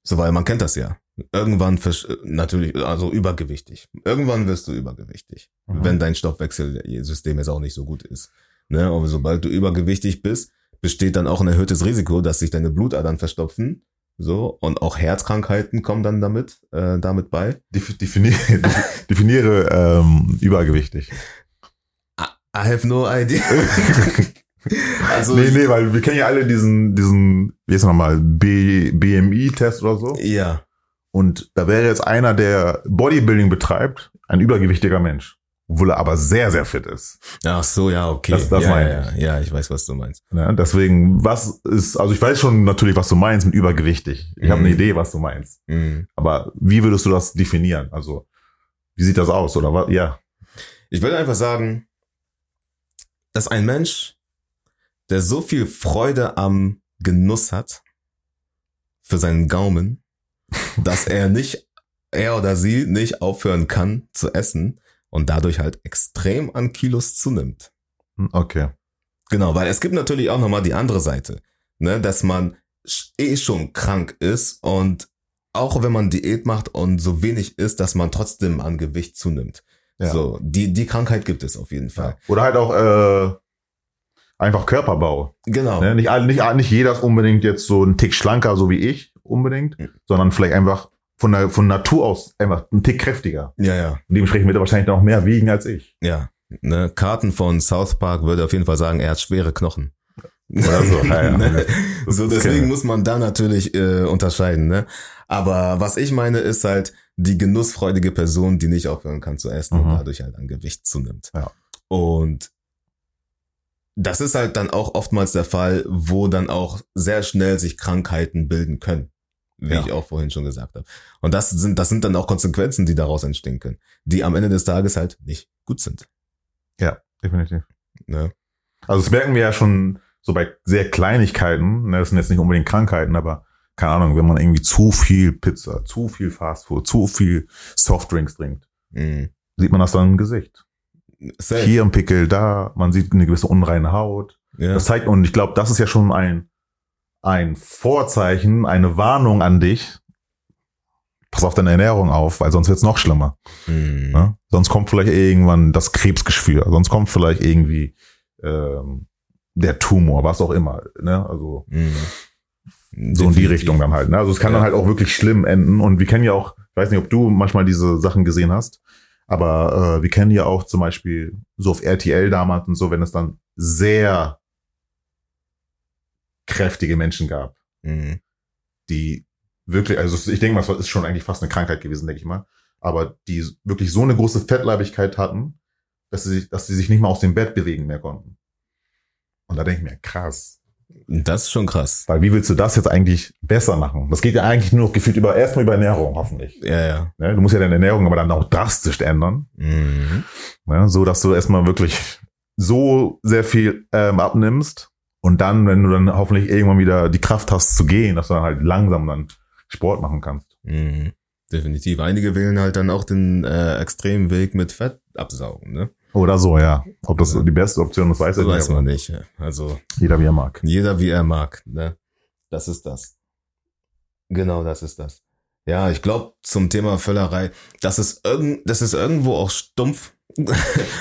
So, weil man kennt das ja. Irgendwann versch- natürlich, also übergewichtig. Irgendwann wirst du übergewichtig, Mhm. wenn dein Stoffwechselsystem jetzt auch nicht so gut ist. Ne? Aber sobald du übergewichtig bist, besteht dann auch ein erhöhtes Risiko, dass sich deine Blutadern verstopfen. So, und auch Herzkrankheiten kommen dann damit, äh, damit bei. Def- definiere, *laughs* definiere ähm, übergewichtig. I have no idea. *laughs* *laughs* also, nee, nee, weil wir kennen ja alle diesen, diesen, wie ist nochmal, BMI-Test oder so. ja. Und da wäre jetzt einer, der Bodybuilding betreibt, ein übergewichtiger Mensch. Obwohl er aber sehr, sehr fit ist. Ach so, ja, okay. Das- das ja, meine ja, ja, ich weiß, was du meinst. Ja, deswegen, was ist, also ich weiß schon natürlich, was du meinst mit übergewichtig. Ich habe Mhm. eine Idee, was du meinst. Mhm. Aber wie würdest du das definieren? Also, wie sieht das aus? Oder was? Ja. Ich würde einfach sagen, dass ein Mensch, der so viel Freude am Genuss hat für seinen Gaumen, *laughs* dass er nicht, er oder sie nicht aufhören kann zu essen und dadurch halt extrem an Kilos zunimmt. Hm, Okay. Genau, weil es gibt natürlich auch nochmal die andere Seite, ne, dass man eh schon krank ist und auch wenn man Diät macht und so wenig isst, dass man trotzdem an Gewicht zunimmt. Ja. So, die, die Krankheit gibt es auf jeden Fall. Oder halt auch äh, einfach Körperbau. Genau. Ne? Nicht, nicht, nicht jeder ist unbedingt jetzt so ein Tick schlanker, so wie ich unbedingt, Mhm. sondern vielleicht einfach von, der, von Natur aus einfach ein Tick kräftiger. Ja, ja, Und dementsprechend wird er wahrscheinlich noch mehr wiegen als ich. ja. Ne, Karten von South Park würde auf jeden Fall sagen, er hat schwere Knochen. Oder so. *laughs* Ja, ja. Ne? So deswegen muss man da natürlich äh, unterscheiden. Ne? Aber was ich meine ist halt, die genussfreudige Person, die nicht aufhören kann zu essen und Mhm. dadurch halt an Gewicht zunimmt. Ja. Und das ist halt dann auch oftmals der Fall, wo dann auch sehr schnell sich Krankheiten bilden können. Wie Ja. ich auch vorhin schon gesagt habe. Und das sind, das sind dann auch Konsequenzen, die daraus entstehen können, die am Ende des Tages halt nicht gut sind. Definitiv. Ne? Also das merken wir ja schon so bei sehr Kleinigkeiten. Ne? Das sind jetzt nicht unbedingt Krankheiten, aber keine Ahnung, wenn man irgendwie zu viel Pizza, zu viel Fastfood, zu viel Softdrinks trinkt, Mhm. sieht man das dann im Gesicht. Safe. Hier ein Pickel, da, man sieht eine gewisse unreine Haut. Ja. Das zeigt, und ich glaube, das ist ja schon ein, ein Vorzeichen, eine Warnung an dich. Pass auf deine Ernährung auf, weil sonst wird's noch schlimmer. Mhm. Ne? Sonst kommt vielleicht irgendwann das Krebsgeschwür, sonst kommt vielleicht irgendwie ähm, der Tumor, was auch immer. Ne? Also Mhm. so in die. Richtung dann halt. Ne? Also es kann Ja. dann halt auch wirklich schlimm enden. Und wir kennen ja auch, ich weiß nicht, ob du manchmal diese Sachen gesehen hast, aber äh, wir kennen ja auch zum Beispiel so auf RTL damals und so, wenn es dann sehr kräftige Menschen gab, Mhm. die wirklich, also ich denke mal, es ist schon eigentlich fast eine Krankheit gewesen, denke ich mal, aber die wirklich so eine große Fettleibigkeit hatten, dass sie, dass sie sich nicht mal aus dem Bett bewegen mehr konnten. Und da denke ich mir, krass. Das ist schon krass. Weil wie willst du das jetzt eigentlich besser machen? Das geht ja eigentlich nur noch gefühlt über, erstmal über Ernährung, hoffentlich. Ja, ja. Ne? Du musst ja deine Ernährung aber dann auch drastisch ändern, Mhm. ne? so dass du erstmal wirklich so sehr viel ähm, abnimmst und dann, wenn du dann hoffentlich irgendwann wieder die Kraft hast zu gehen, dass du dann halt langsam dann Sport machen kannst. Mhm. Definitiv. Einige wählen halt dann auch den äh, extremen Weg mit Fett absaugen, ne? Oder so, ja. Ob das Ja. die beste Option ist, weiß ich Das weiß nicht. man nicht. ja. Also Jeder wie er mag. jeder wie er mag, ne? Das ist das. Genau, das ist das. Ja, ich glaube zum Thema Völlerei, das ist irgend, das ist irgendwo auch stumpf,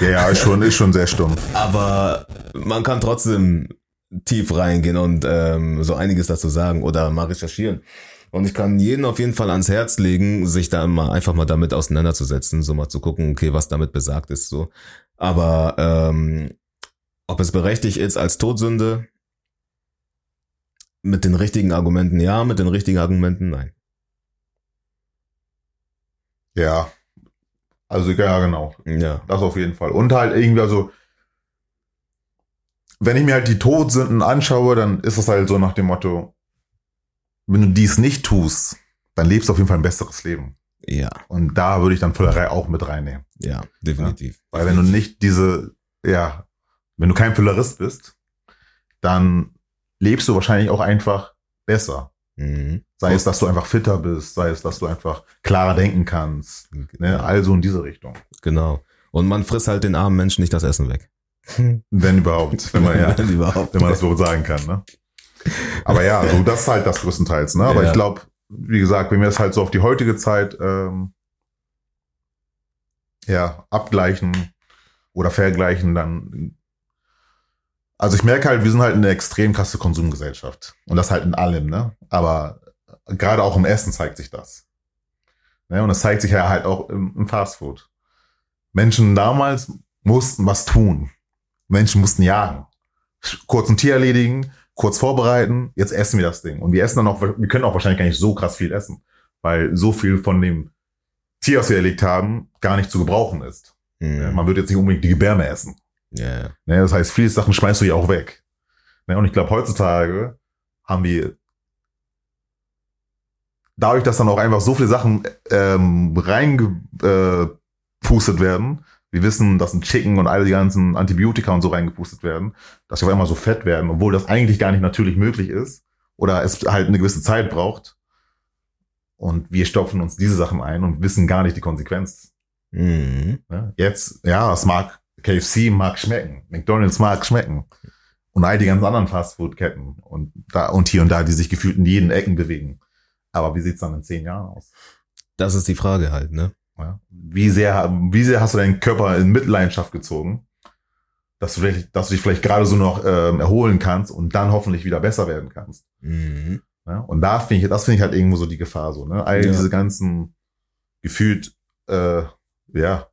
Ja, ja, ist schon, ist schon sehr stumpf. aber man kann trotzdem tief reingehen und ähm, so einiges dazu sagen oder mal recherchieren. Und ich kann jeden auf jeden Fall ans Herz legen, sich da mal einfach mal damit auseinanderzusetzen, so mal zu gucken, okay, was damit besagt ist, so. Aber ähm, ob es berechtigt ist als Todsünde, mit den richtigen Argumenten ja, mit den richtigen Argumenten nein. Ja. Also, ja, genau. Ja. Das auf jeden Fall. Und halt irgendwie, also, wenn ich mir halt die Todsünden anschaue, dann ist es halt so nach dem Motto, wenn du dies nicht tust, dann lebst du auf jeden Fall ein besseres Leben. Ja, Und da würde ich dann Füllerei auch mit reinnehmen. ja, definitiv. Weil wenn du nicht diese, ja, wenn du kein Füllerist bist, dann lebst du wahrscheinlich auch einfach besser. Mhm. Sei es, dass du einfach fitter bist, sei es, dass du einfach klarer denken kannst. Ne? Also in diese Richtung. Genau. Und man frisst halt den armen Menschen nicht das Essen weg. Wenn überhaupt. *laughs* Wenn man, ja, Wenn überhaupt. wenn man das so sagen kann. Ne? Aber ja, also das ist halt das größtenteils. Ne? Aber Ja. ich glaube, wie gesagt, wenn wir es halt so auf die heutige Zeit ähm, ja, abgleichen oder vergleichen, dann also ich merke halt, wir sind halt eine extrem krasse Konsumgesellschaft. Und das halt in allem, ne? Aber gerade auch im Essen zeigt sich das. Ne? Und es zeigt sich ja halt auch im, im Fastfood. Menschen damals mussten was tun. Menschen mussten jagen. Kurz ein Tier erledigen, kurz vorbereiten, jetzt essen wir das Ding. Und wir essen dann auch, wir können auch wahrscheinlich gar nicht so krass viel essen, weil so viel von dem Tier, was wir erlegt haben, gar nicht zu gebrauchen ist. Mhm. Man wird jetzt nicht unbedingt die Gebärme essen. Ja. Ne, das heißt, viele Sachen schmeißt du ja auch weg. Ne, und ich glaube, heutzutage haben wir dadurch, dass dann auch einfach so viele Sachen ähm, reingepustet werden, wir wissen, dass ein Chicken und all die ganzen Antibiotika und so reingepustet werden, dass sie auf einmal so fett werden, obwohl das eigentlich gar nicht natürlich möglich ist oder es halt eine gewisse Zeit braucht. Und wir stopfen uns diese Sachen ein und wissen gar nicht die Konsequenz. Mhm. Jetzt, ja, es mag, KFC mag schmecken, McDonalds mag schmecken. Und all die ganzen anderen Fastfood-Ketten und da, und hier und da, die sich gefühlt in jeden Ecken bewegen. Aber wie sieht's dann in zehn Jahren aus? Das ist die Frage halt, ne? Ja? Wie sehr, wie sehr hast du deinen Körper in Mitleidenschaft gezogen? Dass du, dass du dich vielleicht gerade so noch ähm, erholen kannst und dann hoffentlich wieder besser werden kannst. Mhm. Ja? Und da finde ich, das finde ich halt irgendwo so die Gefahr so, ne? All Ja. diese ganzen gefühlt, äh, ja,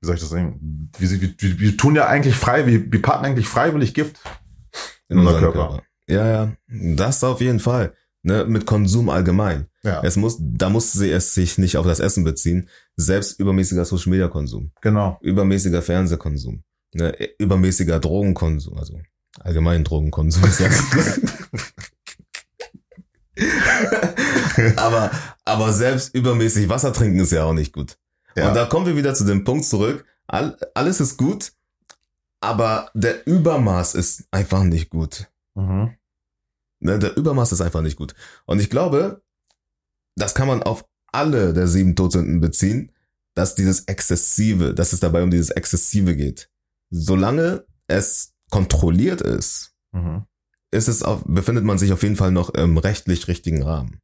wie soll ich das sagen? Wir, wir, wir, tun ja eigentlich frei, wir, wir packen eigentlich freiwillig Gift in unser unserem Körper. Ja, ja, das auf jeden Fall. Ne, mit Konsum allgemein. Ja, Es muss, da muss sie es sich nicht auf das Essen beziehen. Selbst übermäßiger Social Media Konsum, genau. übermäßiger Fernsehkonsum, ne, übermäßiger Drogenkonsum, also allgemein Drogenkonsum ist ja. *laughs* aber, aber selbst übermäßig Wasser trinken ist ja auch nicht gut. Ja. Und da kommen wir wieder zu dem Punkt zurück. All, alles ist gut, aber der Übermaß ist einfach nicht gut. mhm. Ne, der Übermaß ist einfach nicht gut. Und ich glaube, das kann man auf alle der sieben Todsünden beziehen, dass dieses Exzessive, dass es dabei um dieses Exzessive geht. Solange es kontrolliert ist, Mhm. ist es auf, befindet man sich auf jeden Fall noch im rechtlich richtigen Rahmen.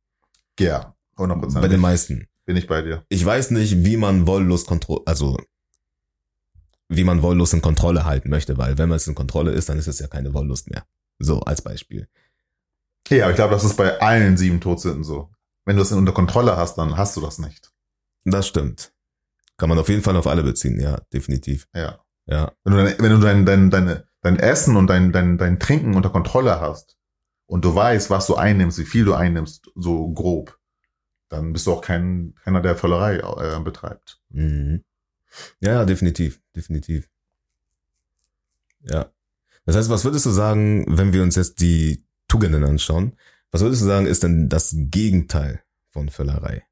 Ja, 100 Bei den meisten. bin ich bei dir. Ich weiß nicht, wie man wollust kontro also wie man Wollust in Kontrolle halten möchte, weil wenn man es in Kontrolle ist, dann ist es ja keine Wollust mehr. So als Beispiel. Ja, aber ich glaube, das ist bei allen sieben Todsünden so. Wenn du es unter Kontrolle hast, dann hast du das nicht. Das stimmt. Kann man auf jeden Fall auf alle beziehen, ja, definitiv. Ja. Ja. Wenn du, dein, wenn du dein, dein, deine, dein Essen und dein, dein, dein Trinken unter Kontrolle hast und du weißt, was du einnimmst, wie viel du einnimmst, so grob, dann bist du auch kein, keiner, der Völlerei äh, betreibt. Mhm. Ja, ja, definitiv, definitiv. Ja. Das heißt, was würdest du sagen, wenn wir uns jetzt die Tugenden anschauen? Was würdest du sagen, ist denn das Gegenteil von Völlerei?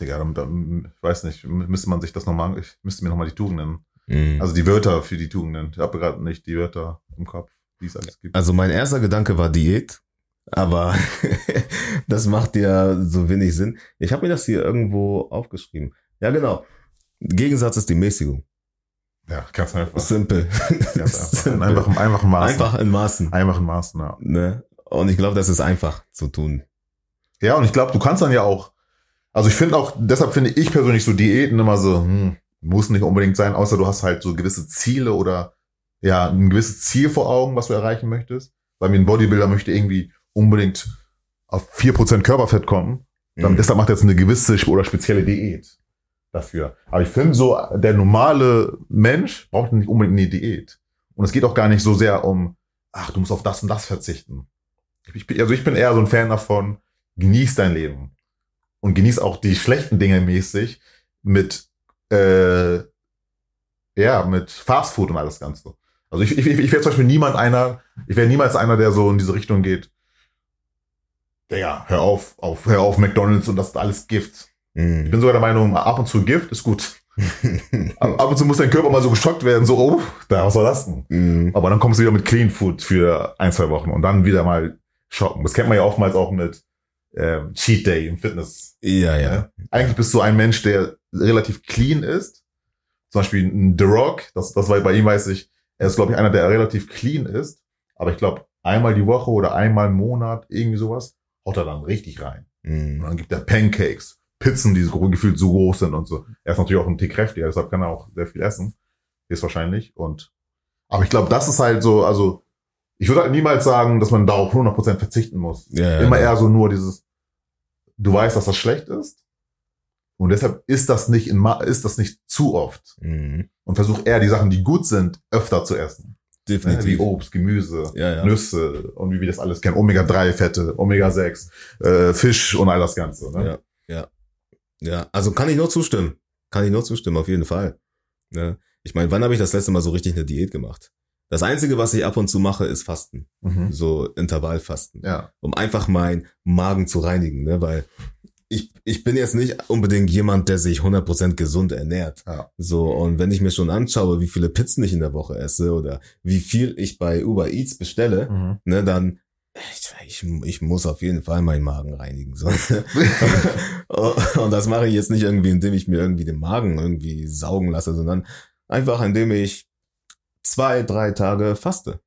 Digga, ich weiß nicht, müsste man sich das nochmal, ich müsste mir nochmal die Tugenden, Mhm. also die Wörter für die Tugenden. Ich habe gerade nicht die Wörter im Kopf, die es alles gibt. Also mein erster Gedanke war Diät, aber *laughs* das macht ja so wenig Sinn. Ich habe mir das hier irgendwo aufgeschrieben. Ja, genau. Gegensatz ist die Mäßigung. Ja, ganz einfach. Simpel. Ganz *laughs* einfach. In Simpel. einfachen, einfachen Maßen. Einfach in Maßen. Einfachen Maßen, ja. Ne? Und ich glaube, das ist einfach zu tun. Ja, und ich glaube, du kannst dann ja auch, also ich finde auch, deshalb finde ich persönlich so Diäten immer so, hm, muss nicht unbedingt sein, außer du hast halt so gewisse Ziele oder ja, ein gewisses Ziel vor Augen, was du erreichen möchtest. Weil mir ein Bodybuilder möchte irgendwie unbedingt auf 4% Körperfett kommen. Dann, Mhm. Deshalb macht er jetzt eine gewisse oder spezielle Diät dafür. Aber ich finde so, der normale Mensch braucht nicht unbedingt eine Diät. Und es geht auch gar nicht so sehr um, ach, du musst auf das und das verzichten. Ich bin, also ich bin eher so ein Fan davon, genieß dein Leben. Und genieß auch die schlechten Dinge mäßig mit, äh, ja, mit Fast Food und alles Ganze. Also ich, ich, ich wäre zum Beispiel niemand einer, ich wäre niemals einer, der so in diese Richtung geht. Digga, hör auf, auf, hör auf McDonalds und das ist alles Gift. Ich Mhm. bin sogar der Meinung, ab und zu Gift ist gut. *laughs* Ab, ab und zu muss dein Körper mal so geschockt werden, so, oh, da, was soll das denn? Mhm. Aber dann kommst du wieder mit Clean Food für ein, zwei Wochen und dann wieder mal shoppen. Das kennt man ja oftmals auch mit ähm, Cheat Day im Fitness. Ja, ja. Ja. Eigentlich bist du ein Mensch, der relativ clean ist. Zum Beispiel ein The Rock, das, das war bei ihm, weiß ich, er ist, glaube ich, einer, der relativ clean ist. Aber ich glaube, einmal die Woche oder einmal im Monat, irgendwie sowas, haut er dann richtig rein. Und Mhm. dann gibt er Pancakes, Pizzen, die so gefühlt so groß sind und so. Er ist natürlich auch ein Tick kräftiger, deshalb kann er auch sehr viel essen. Ist wahrscheinlich. Und, aber ich glaube, das ist halt so, also, ich würde halt niemals sagen, dass man darauf 100% verzichten muss. Ja, Immer ja. eher so nur dieses, du weißt, dass das schlecht ist. Und deshalb ist das nicht in, Ma- ist das nicht zu oft. Mhm. Und versuch eher die Sachen, die gut sind, öfter zu essen. Ne? Wie Definitiv. Obst, Gemüse, Ja, ja. Nüsse und wie wir das alles kennen. Omega-3-Fette, Omega-6, äh, Fisch und all das Ganze. Ne? Ja, ja. Ja, also kann ich nur zustimmen. Kann ich nur zustimmen, auf jeden Fall. Ne? Ich meine, wann habe ich das letzte Mal so richtig eine Diät gemacht? Das Einzige, was ich ab und zu mache, ist Fasten. Mhm. So Intervallfasten. Ja. Um einfach meinen Magen zu reinigen, ne? Weil ich, ich bin jetzt nicht unbedingt jemand, der sich 100% gesund ernährt. Ja. So, und wenn ich mir schon anschaue, wie viele Pizzen ich in der Woche esse oder wie viel ich bei Uber Eats bestelle, Mhm. ne, dann ich, ich, muss auf jeden Fall meinen Magen reinigen. So. *laughs* und das mache ich jetzt nicht irgendwie, indem ich mir irgendwie den Magen irgendwie saugen lasse, sondern einfach, indem ich zwei, drei Tage faste.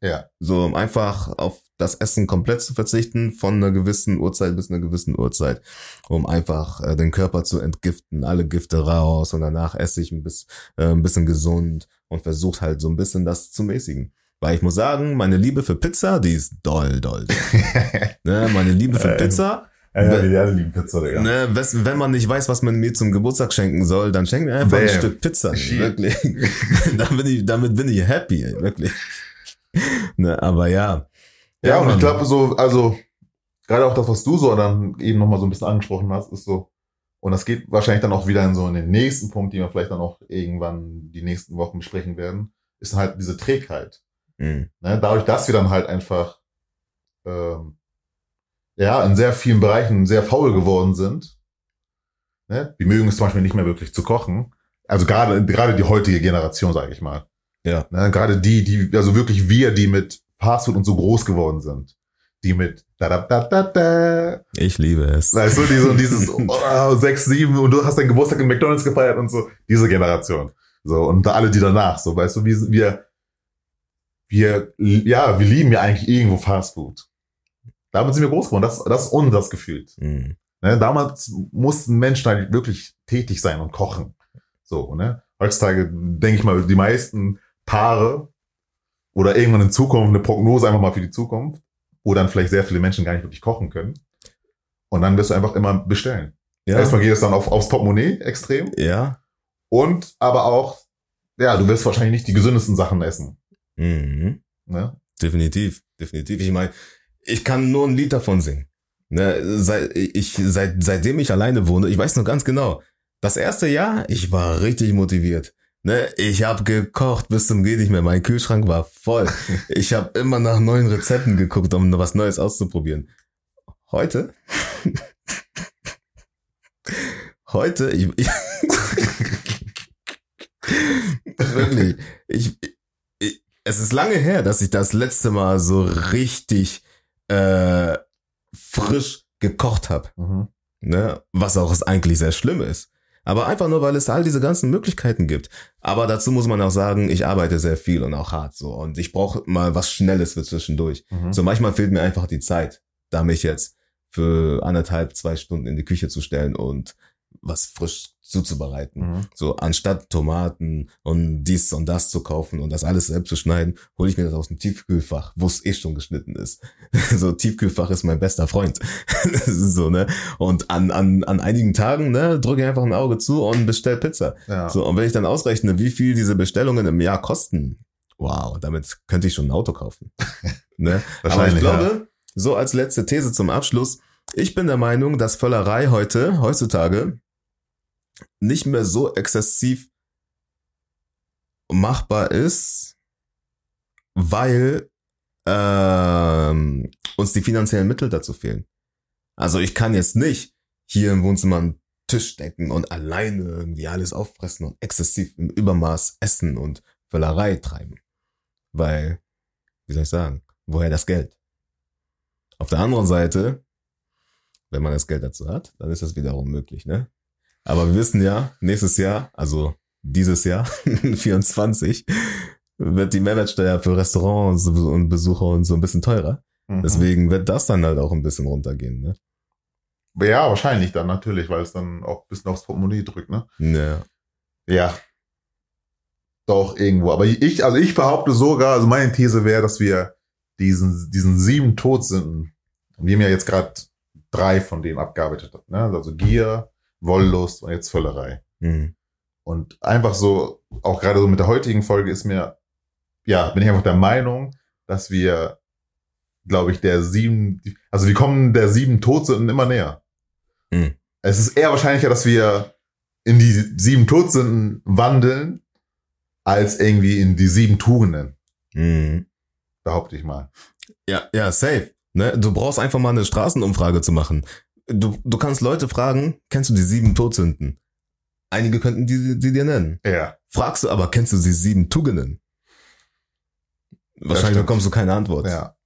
Ja. So, um einfach auf das Essen komplett zu verzichten, von einer gewissen Uhrzeit bis einer gewissen Uhrzeit, um einfach äh, den Körper zu entgiften, alle Gifte raus und danach esse ich ein bisschen, äh, ein bisschen gesund und versuche halt so ein bisschen das zu mäßigen. Weil ich muss sagen, meine Liebe für Pizza, die ist doll, doll. *laughs* ne, meine Liebe für Ähm, Pizza, ja, die alle lieben Pizza, Digga. ne, wenn man nicht weiß, was man mir zum Geburtstag schenken soll, dann schenk mir einfach ein Bam. Stück Pizza. Wirklich. *laughs* damit, bin ich, damit bin ich happy, wirklich. ne, aber ja. Ja, und ich glaube so, also gerade auch das, was du so dann eben nochmal so ein bisschen angesprochen hast, ist so, und das geht wahrscheinlich dann auch wieder in so in den nächsten Punkt, den wir vielleicht dann auch irgendwann die nächsten Wochen besprechen werden, ist halt diese Trägheit. Mhm. Ne? Dadurch, dass wir dann halt einfach ähm, ja in sehr vielen Bereichen sehr faul geworden sind. Ne? Die mögen es zum Beispiel nicht mehr wirklich zu kochen. Also gerade gerade die heutige Generation, sage ich mal. Ja. Ne? Gerade die, die, also wirklich wir, die mit Fastfood und so groß geworden sind. Die mit da da da da da. Ich liebe es. Weißt du, diese, dieses *laughs* oh, sechs, sieben und du hast deinen Geburtstag in McDonalds gefeiert und so. Diese Generation. So, und alle, die danach, so, weißt du, wir, wir, wir, ja, wir lieben ja eigentlich irgendwo Fastfood. Damit sind wir groß geworden. Das, das ist unseres Gefühl. Mhm. Ne, damals mussten Menschen eigentlich wirklich tätig sein und kochen. So, ne? Heutzutage denke ich mal, die meisten Paare oder irgendwann in Zukunft eine Prognose einfach mal für die Zukunft, wo dann vielleicht sehr viele Menschen gar nicht wirklich kochen können. Und dann wirst du einfach immer bestellen. Ja. Erstmal geht es dann auf, aufs Portemonnaie extrem. ja. Und aber auch, ja, du wirst wahrscheinlich nicht die gesündesten Sachen essen. Mhm. Ne? Definitiv, definitiv. Ich meine, ich kann nur ein Lied davon singen. Ne, seit, ich, seit, seitdem ich alleine wohne, ich weiß noch ganz genau, das erste Jahr, ich war richtig motiviert. Ne, ich habe gekocht bis zum geht nicht mehr. Mein Kühlschrank war voll. *laughs* Ich habe immer nach neuen Rezepten geguckt, um was Neues auszuprobieren. Heute, *laughs* heute, ich, ich *laughs* wirklich, ich, ich, es ist lange her, dass ich das letzte Mal so richtig äh, frisch gekocht habe. Mhm. Ne? Was auch eigentlich sehr schlimm ist. Aber einfach nur, weil es all diese ganzen Möglichkeiten gibt. Aber dazu muss man auch sagen, ich arbeite sehr viel und auch hart so. Und ich brauche mal was Schnelles für zwischendurch. Mhm. So manchmal fehlt mir einfach die Zeit, da mich jetzt für anderthalb, zwei Stunden in die Küche zu stellen und was frisch zuzubereiten. Mhm. So anstatt Tomaten und dies und das zu kaufen und das alles selbst zu schneiden, hole ich mir das aus dem Tiefkühlfach, wo es eh schon geschnitten ist. *laughs* so Tiefkühlfach ist mein bester Freund. *laughs* so ne. Und an an an einigen Tagen ne drücke ich einfach ein Auge zu und bestell Pizza. Ja. So und wenn ich dann ausrechne, wie viel diese Bestellungen im Jahr kosten, wow, damit könnte ich schon ein Auto kaufen. *laughs* ne? Aber ich glaube, so als letzte These zum Abschluss, ich bin der Meinung, dass Völlerei heute, heutzutage, nicht mehr so exzessiv machbar ist, weil ähm, uns die finanziellen Mittel dazu fehlen. Also ich kann jetzt nicht hier im Wohnzimmer einen Tisch decken und alleine irgendwie alles auffressen und exzessiv im Übermaß essen und Völlerei treiben. Weil, wie soll ich sagen, woher das Geld? Auf der anderen Seite, wenn man das Geld dazu hat, dann ist das wiederum möglich, ne? Aber wir wissen ja, nächstes Jahr, also dieses Jahr, *laughs* 24, wird die Mehrwertsteuer für Restaurants und Besucher und so ein bisschen teurer. Mhm. Deswegen wird das dann halt auch ein bisschen runtergehen, ne? Ja, wahrscheinlich dann natürlich, weil es dann auch ein bisschen aufs Portemonnaie drückt, ne? Ja. Ja. Doch, irgendwo. Aber ich, also ich behaupte sogar, also meine These wäre, dass wir diesen, diesen sieben Todsünden, und wir haben ja jetzt gerade drei von denen abgearbeitet, ne? Also Gier, Wollust und jetzt Völlerei. Mhm. Und einfach so, auch gerade so mit der heutigen Folge ist mir, ja, bin ich einfach der Meinung, dass wir, glaube ich, der sieben, also wir kommen der sieben Todsünden immer näher. Mhm. Es ist eher wahrscheinlicher, dass wir in die sieben Todsünden wandeln, als irgendwie in die sieben Tugenden, Mhm. behaupte ich mal. Ja, ja, safe. Ne? Du brauchst einfach mal eine Straßenumfrage zu machen. Du, du kannst Leute fragen, kennst du die sieben Todsünden? Einige könnten die, die dir nennen. Ja. Fragst du aber, kennst du die sieben Tugenden? Wahrscheinlich bekommst du keine Antwort. Ja.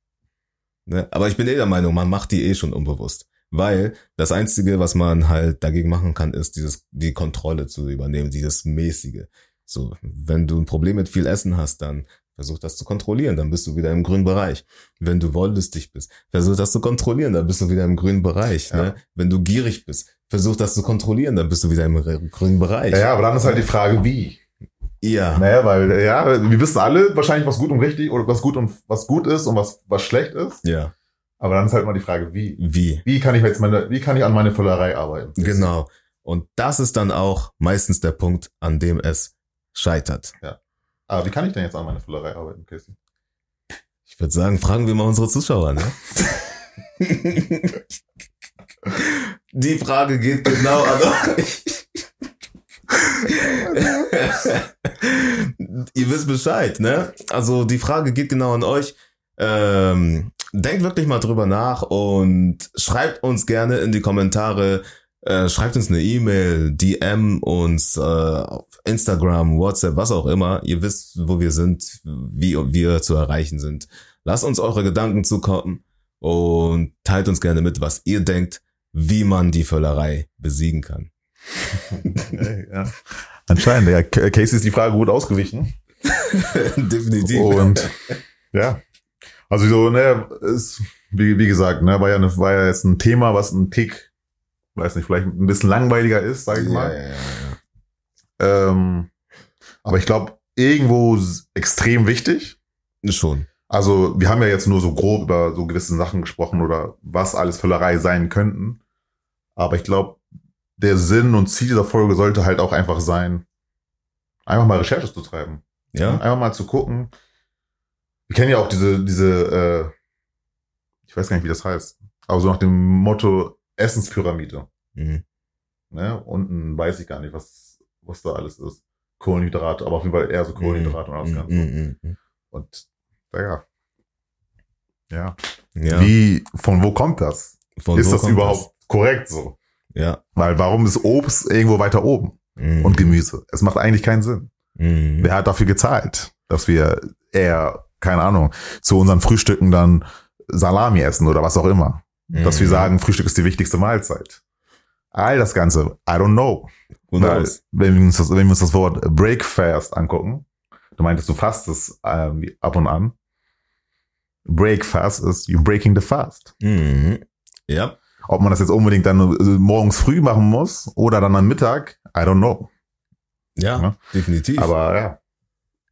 Ne? Aber ich bin eh der Meinung, man macht die eh schon unbewusst. Weil das Einzige, was man halt dagegen machen kann, ist dieses, die Kontrolle zu übernehmen, dieses mäßige. So, wenn du ein Problem mit viel Essen hast, dann versuch das zu kontrollieren, dann bist du wieder im grünen Bereich. Wenn du wollüstig bist, versuch das zu kontrollieren, dann bist du wieder im grünen Bereich. Ja. Ne? Wenn du gierig bist, versuch das zu kontrollieren, dann bist du wieder im grünen Bereich. Ja, ja, aber dann ist halt die Frage, wie. ja. Naja, weil, ja, wir wissen alle wahrscheinlich, was gut und richtig oder was gut und was gut ist und was, was schlecht ist. ja. Aber dann ist halt mal die Frage, wie. Wie? Wie kann ich jetzt meine, wie kann ich an meine Völlerei arbeiten? Genau. Und das ist dann auch meistens der Punkt, an dem es scheitert. Aber wie kann ich denn jetzt an meine Völlerei arbeiten, Casey? Ich würde sagen, fragen wir mal unsere Zuschauer, ne? *laughs* Die Frage geht genau an euch. *laughs* Ihr wisst Bescheid, ne? Also die Frage geht genau an euch. Ähm, denkt wirklich mal drüber nach und schreibt uns gerne in die Kommentare, äh, schreibt uns eine E-Mail, DM uns äh, auf Instagram, WhatsApp, was auch immer. Ihr wisst, wo wir sind, wie wir zu erreichen sind. Lasst uns eure Gedanken zukommen und teilt uns gerne mit, was ihr denkt, wie man die Völlerei besiegen kann. ja. Anscheinend, ja. Casey ist die Frage gut ausgewichen. *laughs* Definitiv. Und ja. Also so, ne, ist, wie, wie gesagt, ne, war ja, eine, war ja jetzt ein Thema, was ein Tick, weiß nicht, vielleicht ein bisschen langweiliger ist, sag ich Ja, mal. ja, ja. Ähm, aber ich glaube, irgendwo extrem wichtig. Schon. Also, wir haben ja jetzt nur so grob über so gewisse Sachen gesprochen oder was alles Völlerei sein könnten. Aber ich glaube, der Sinn und Ziel dieser Folge sollte halt auch einfach sein, einfach mal Recherche zu treiben. Ja. Einfach mal zu gucken. Wir kennen ja auch diese, diese, äh, ich weiß gar nicht, wie das heißt, aber so nach dem Motto Essenspyramide. Mhm. Ne? Unten weiß ich gar nicht, was, was da alles ist. Kohlenhydrate, aber auf jeden Fall eher so Kohlenhydrate und alles Mhm, Ganze. mhm, mhm. Und ja. Ja. Ja. Wie, von wo kommt das? Von ist das überhaupt korrekt so? Das? Ja. Weil warum ist Obst irgendwo weiter oben Mhm. und Gemüse? Es macht eigentlich keinen Sinn. Mhm. Wer hat dafür gezahlt, dass wir eher, keine Ahnung, zu unseren Frühstücken dann Salami essen oder was auch immer? Dass wir Mhm. sagen, Frühstück ist die wichtigste Mahlzeit. All das Ganze, I don't know. Weil, wenn wir, uns das, wenn wir uns das Wort Breakfast angucken, du meintest, du fastest ähm, ab und an. Breakfast ist you breaking the fast. Mhm. Ja. Ob man das jetzt unbedingt dann äh, morgens früh machen muss oder dann am Mittag, I don't know. Ja, Ja. definitiv. Aber ja,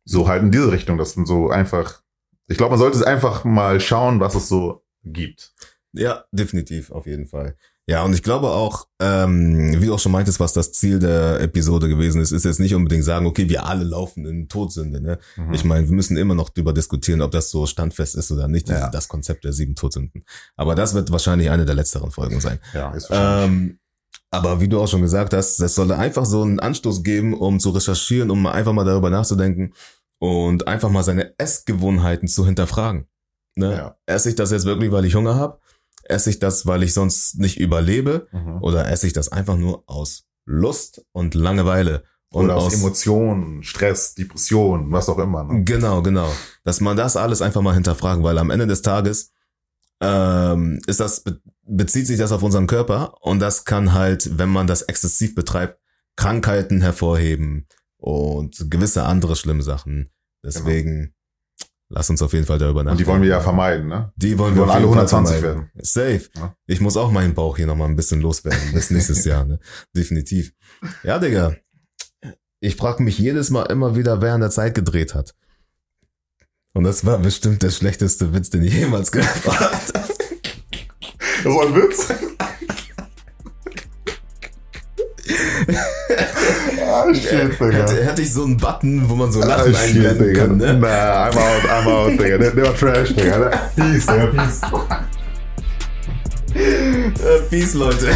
so halt in diese Richtung, das sind so einfach, ich glaube, man sollte einfach mal schauen, was es so gibt. Ja, definitiv, auf jeden Fall. Ja, und ich glaube auch, ähm, wie du auch schon meintest, was das Ziel der Episode gewesen ist, ist jetzt nicht unbedingt sagen, okay, wir alle laufen in Todsünde. Ne? Mhm. Ich meine, wir müssen immer noch drüber diskutieren, ob das so standfest ist oder nicht, Ja. das Konzept der sieben Todsünden. Aber das wird wahrscheinlich eine der letzteren Folgen sein. ja, ist wahrscheinlich. Ähm, aber wie du auch schon gesagt hast, das soll einfach so einen Anstoß geben, um zu recherchieren, um einfach mal darüber nachzudenken und einfach mal seine Essgewohnheiten zu hinterfragen. Ne? Ja. Esse ich das jetzt wirklich, weil ich Hunger habe? Esse ich das, weil ich sonst nicht überlebe? Mhm. Oder esse ich das einfach nur aus Lust und Langeweile? Und Oder aus Emotionen, Stress, Depression, was auch immer. Ne? Genau, genau. Dass man das alles einfach mal hinterfragen, weil am Ende des Tages ähm, ist das, be bezieht sich das auf unseren Körper und das kann halt, wenn man das exzessiv betreibt, Krankheiten hervorheben und gewisse andere schlimme Sachen. Deswegen lass uns auf jeden Fall darüber nachdenken. Und die wollen wir ja vermeiden, ne? Die wollen Die wir wollen auf alle jeden Fall 120 vermeiden. werden. Safe. Ja. Ich muss auch meinen Bauch hier nochmal ein bisschen loswerden bis *laughs* nächstes Jahr, ne? Definitiv. Ja, Digga. Ich frage mich jedes Mal immer wieder, wer an der Zeit gedreht hat. Und das war bestimmt der schlechteste Witz, den ich jemals gehört habe. Das war ein Witz. *laughs* ah, shit, Digga. Hätte, hätte ich so einen Button, wo man so Ah, Lachen shit, einblenden kann, ne? Nah, I'm out, I'm out, Digga. Der, der war trash, Digga. Der- Peace, Digga, peace. Äh, Peace, Leute. *laughs*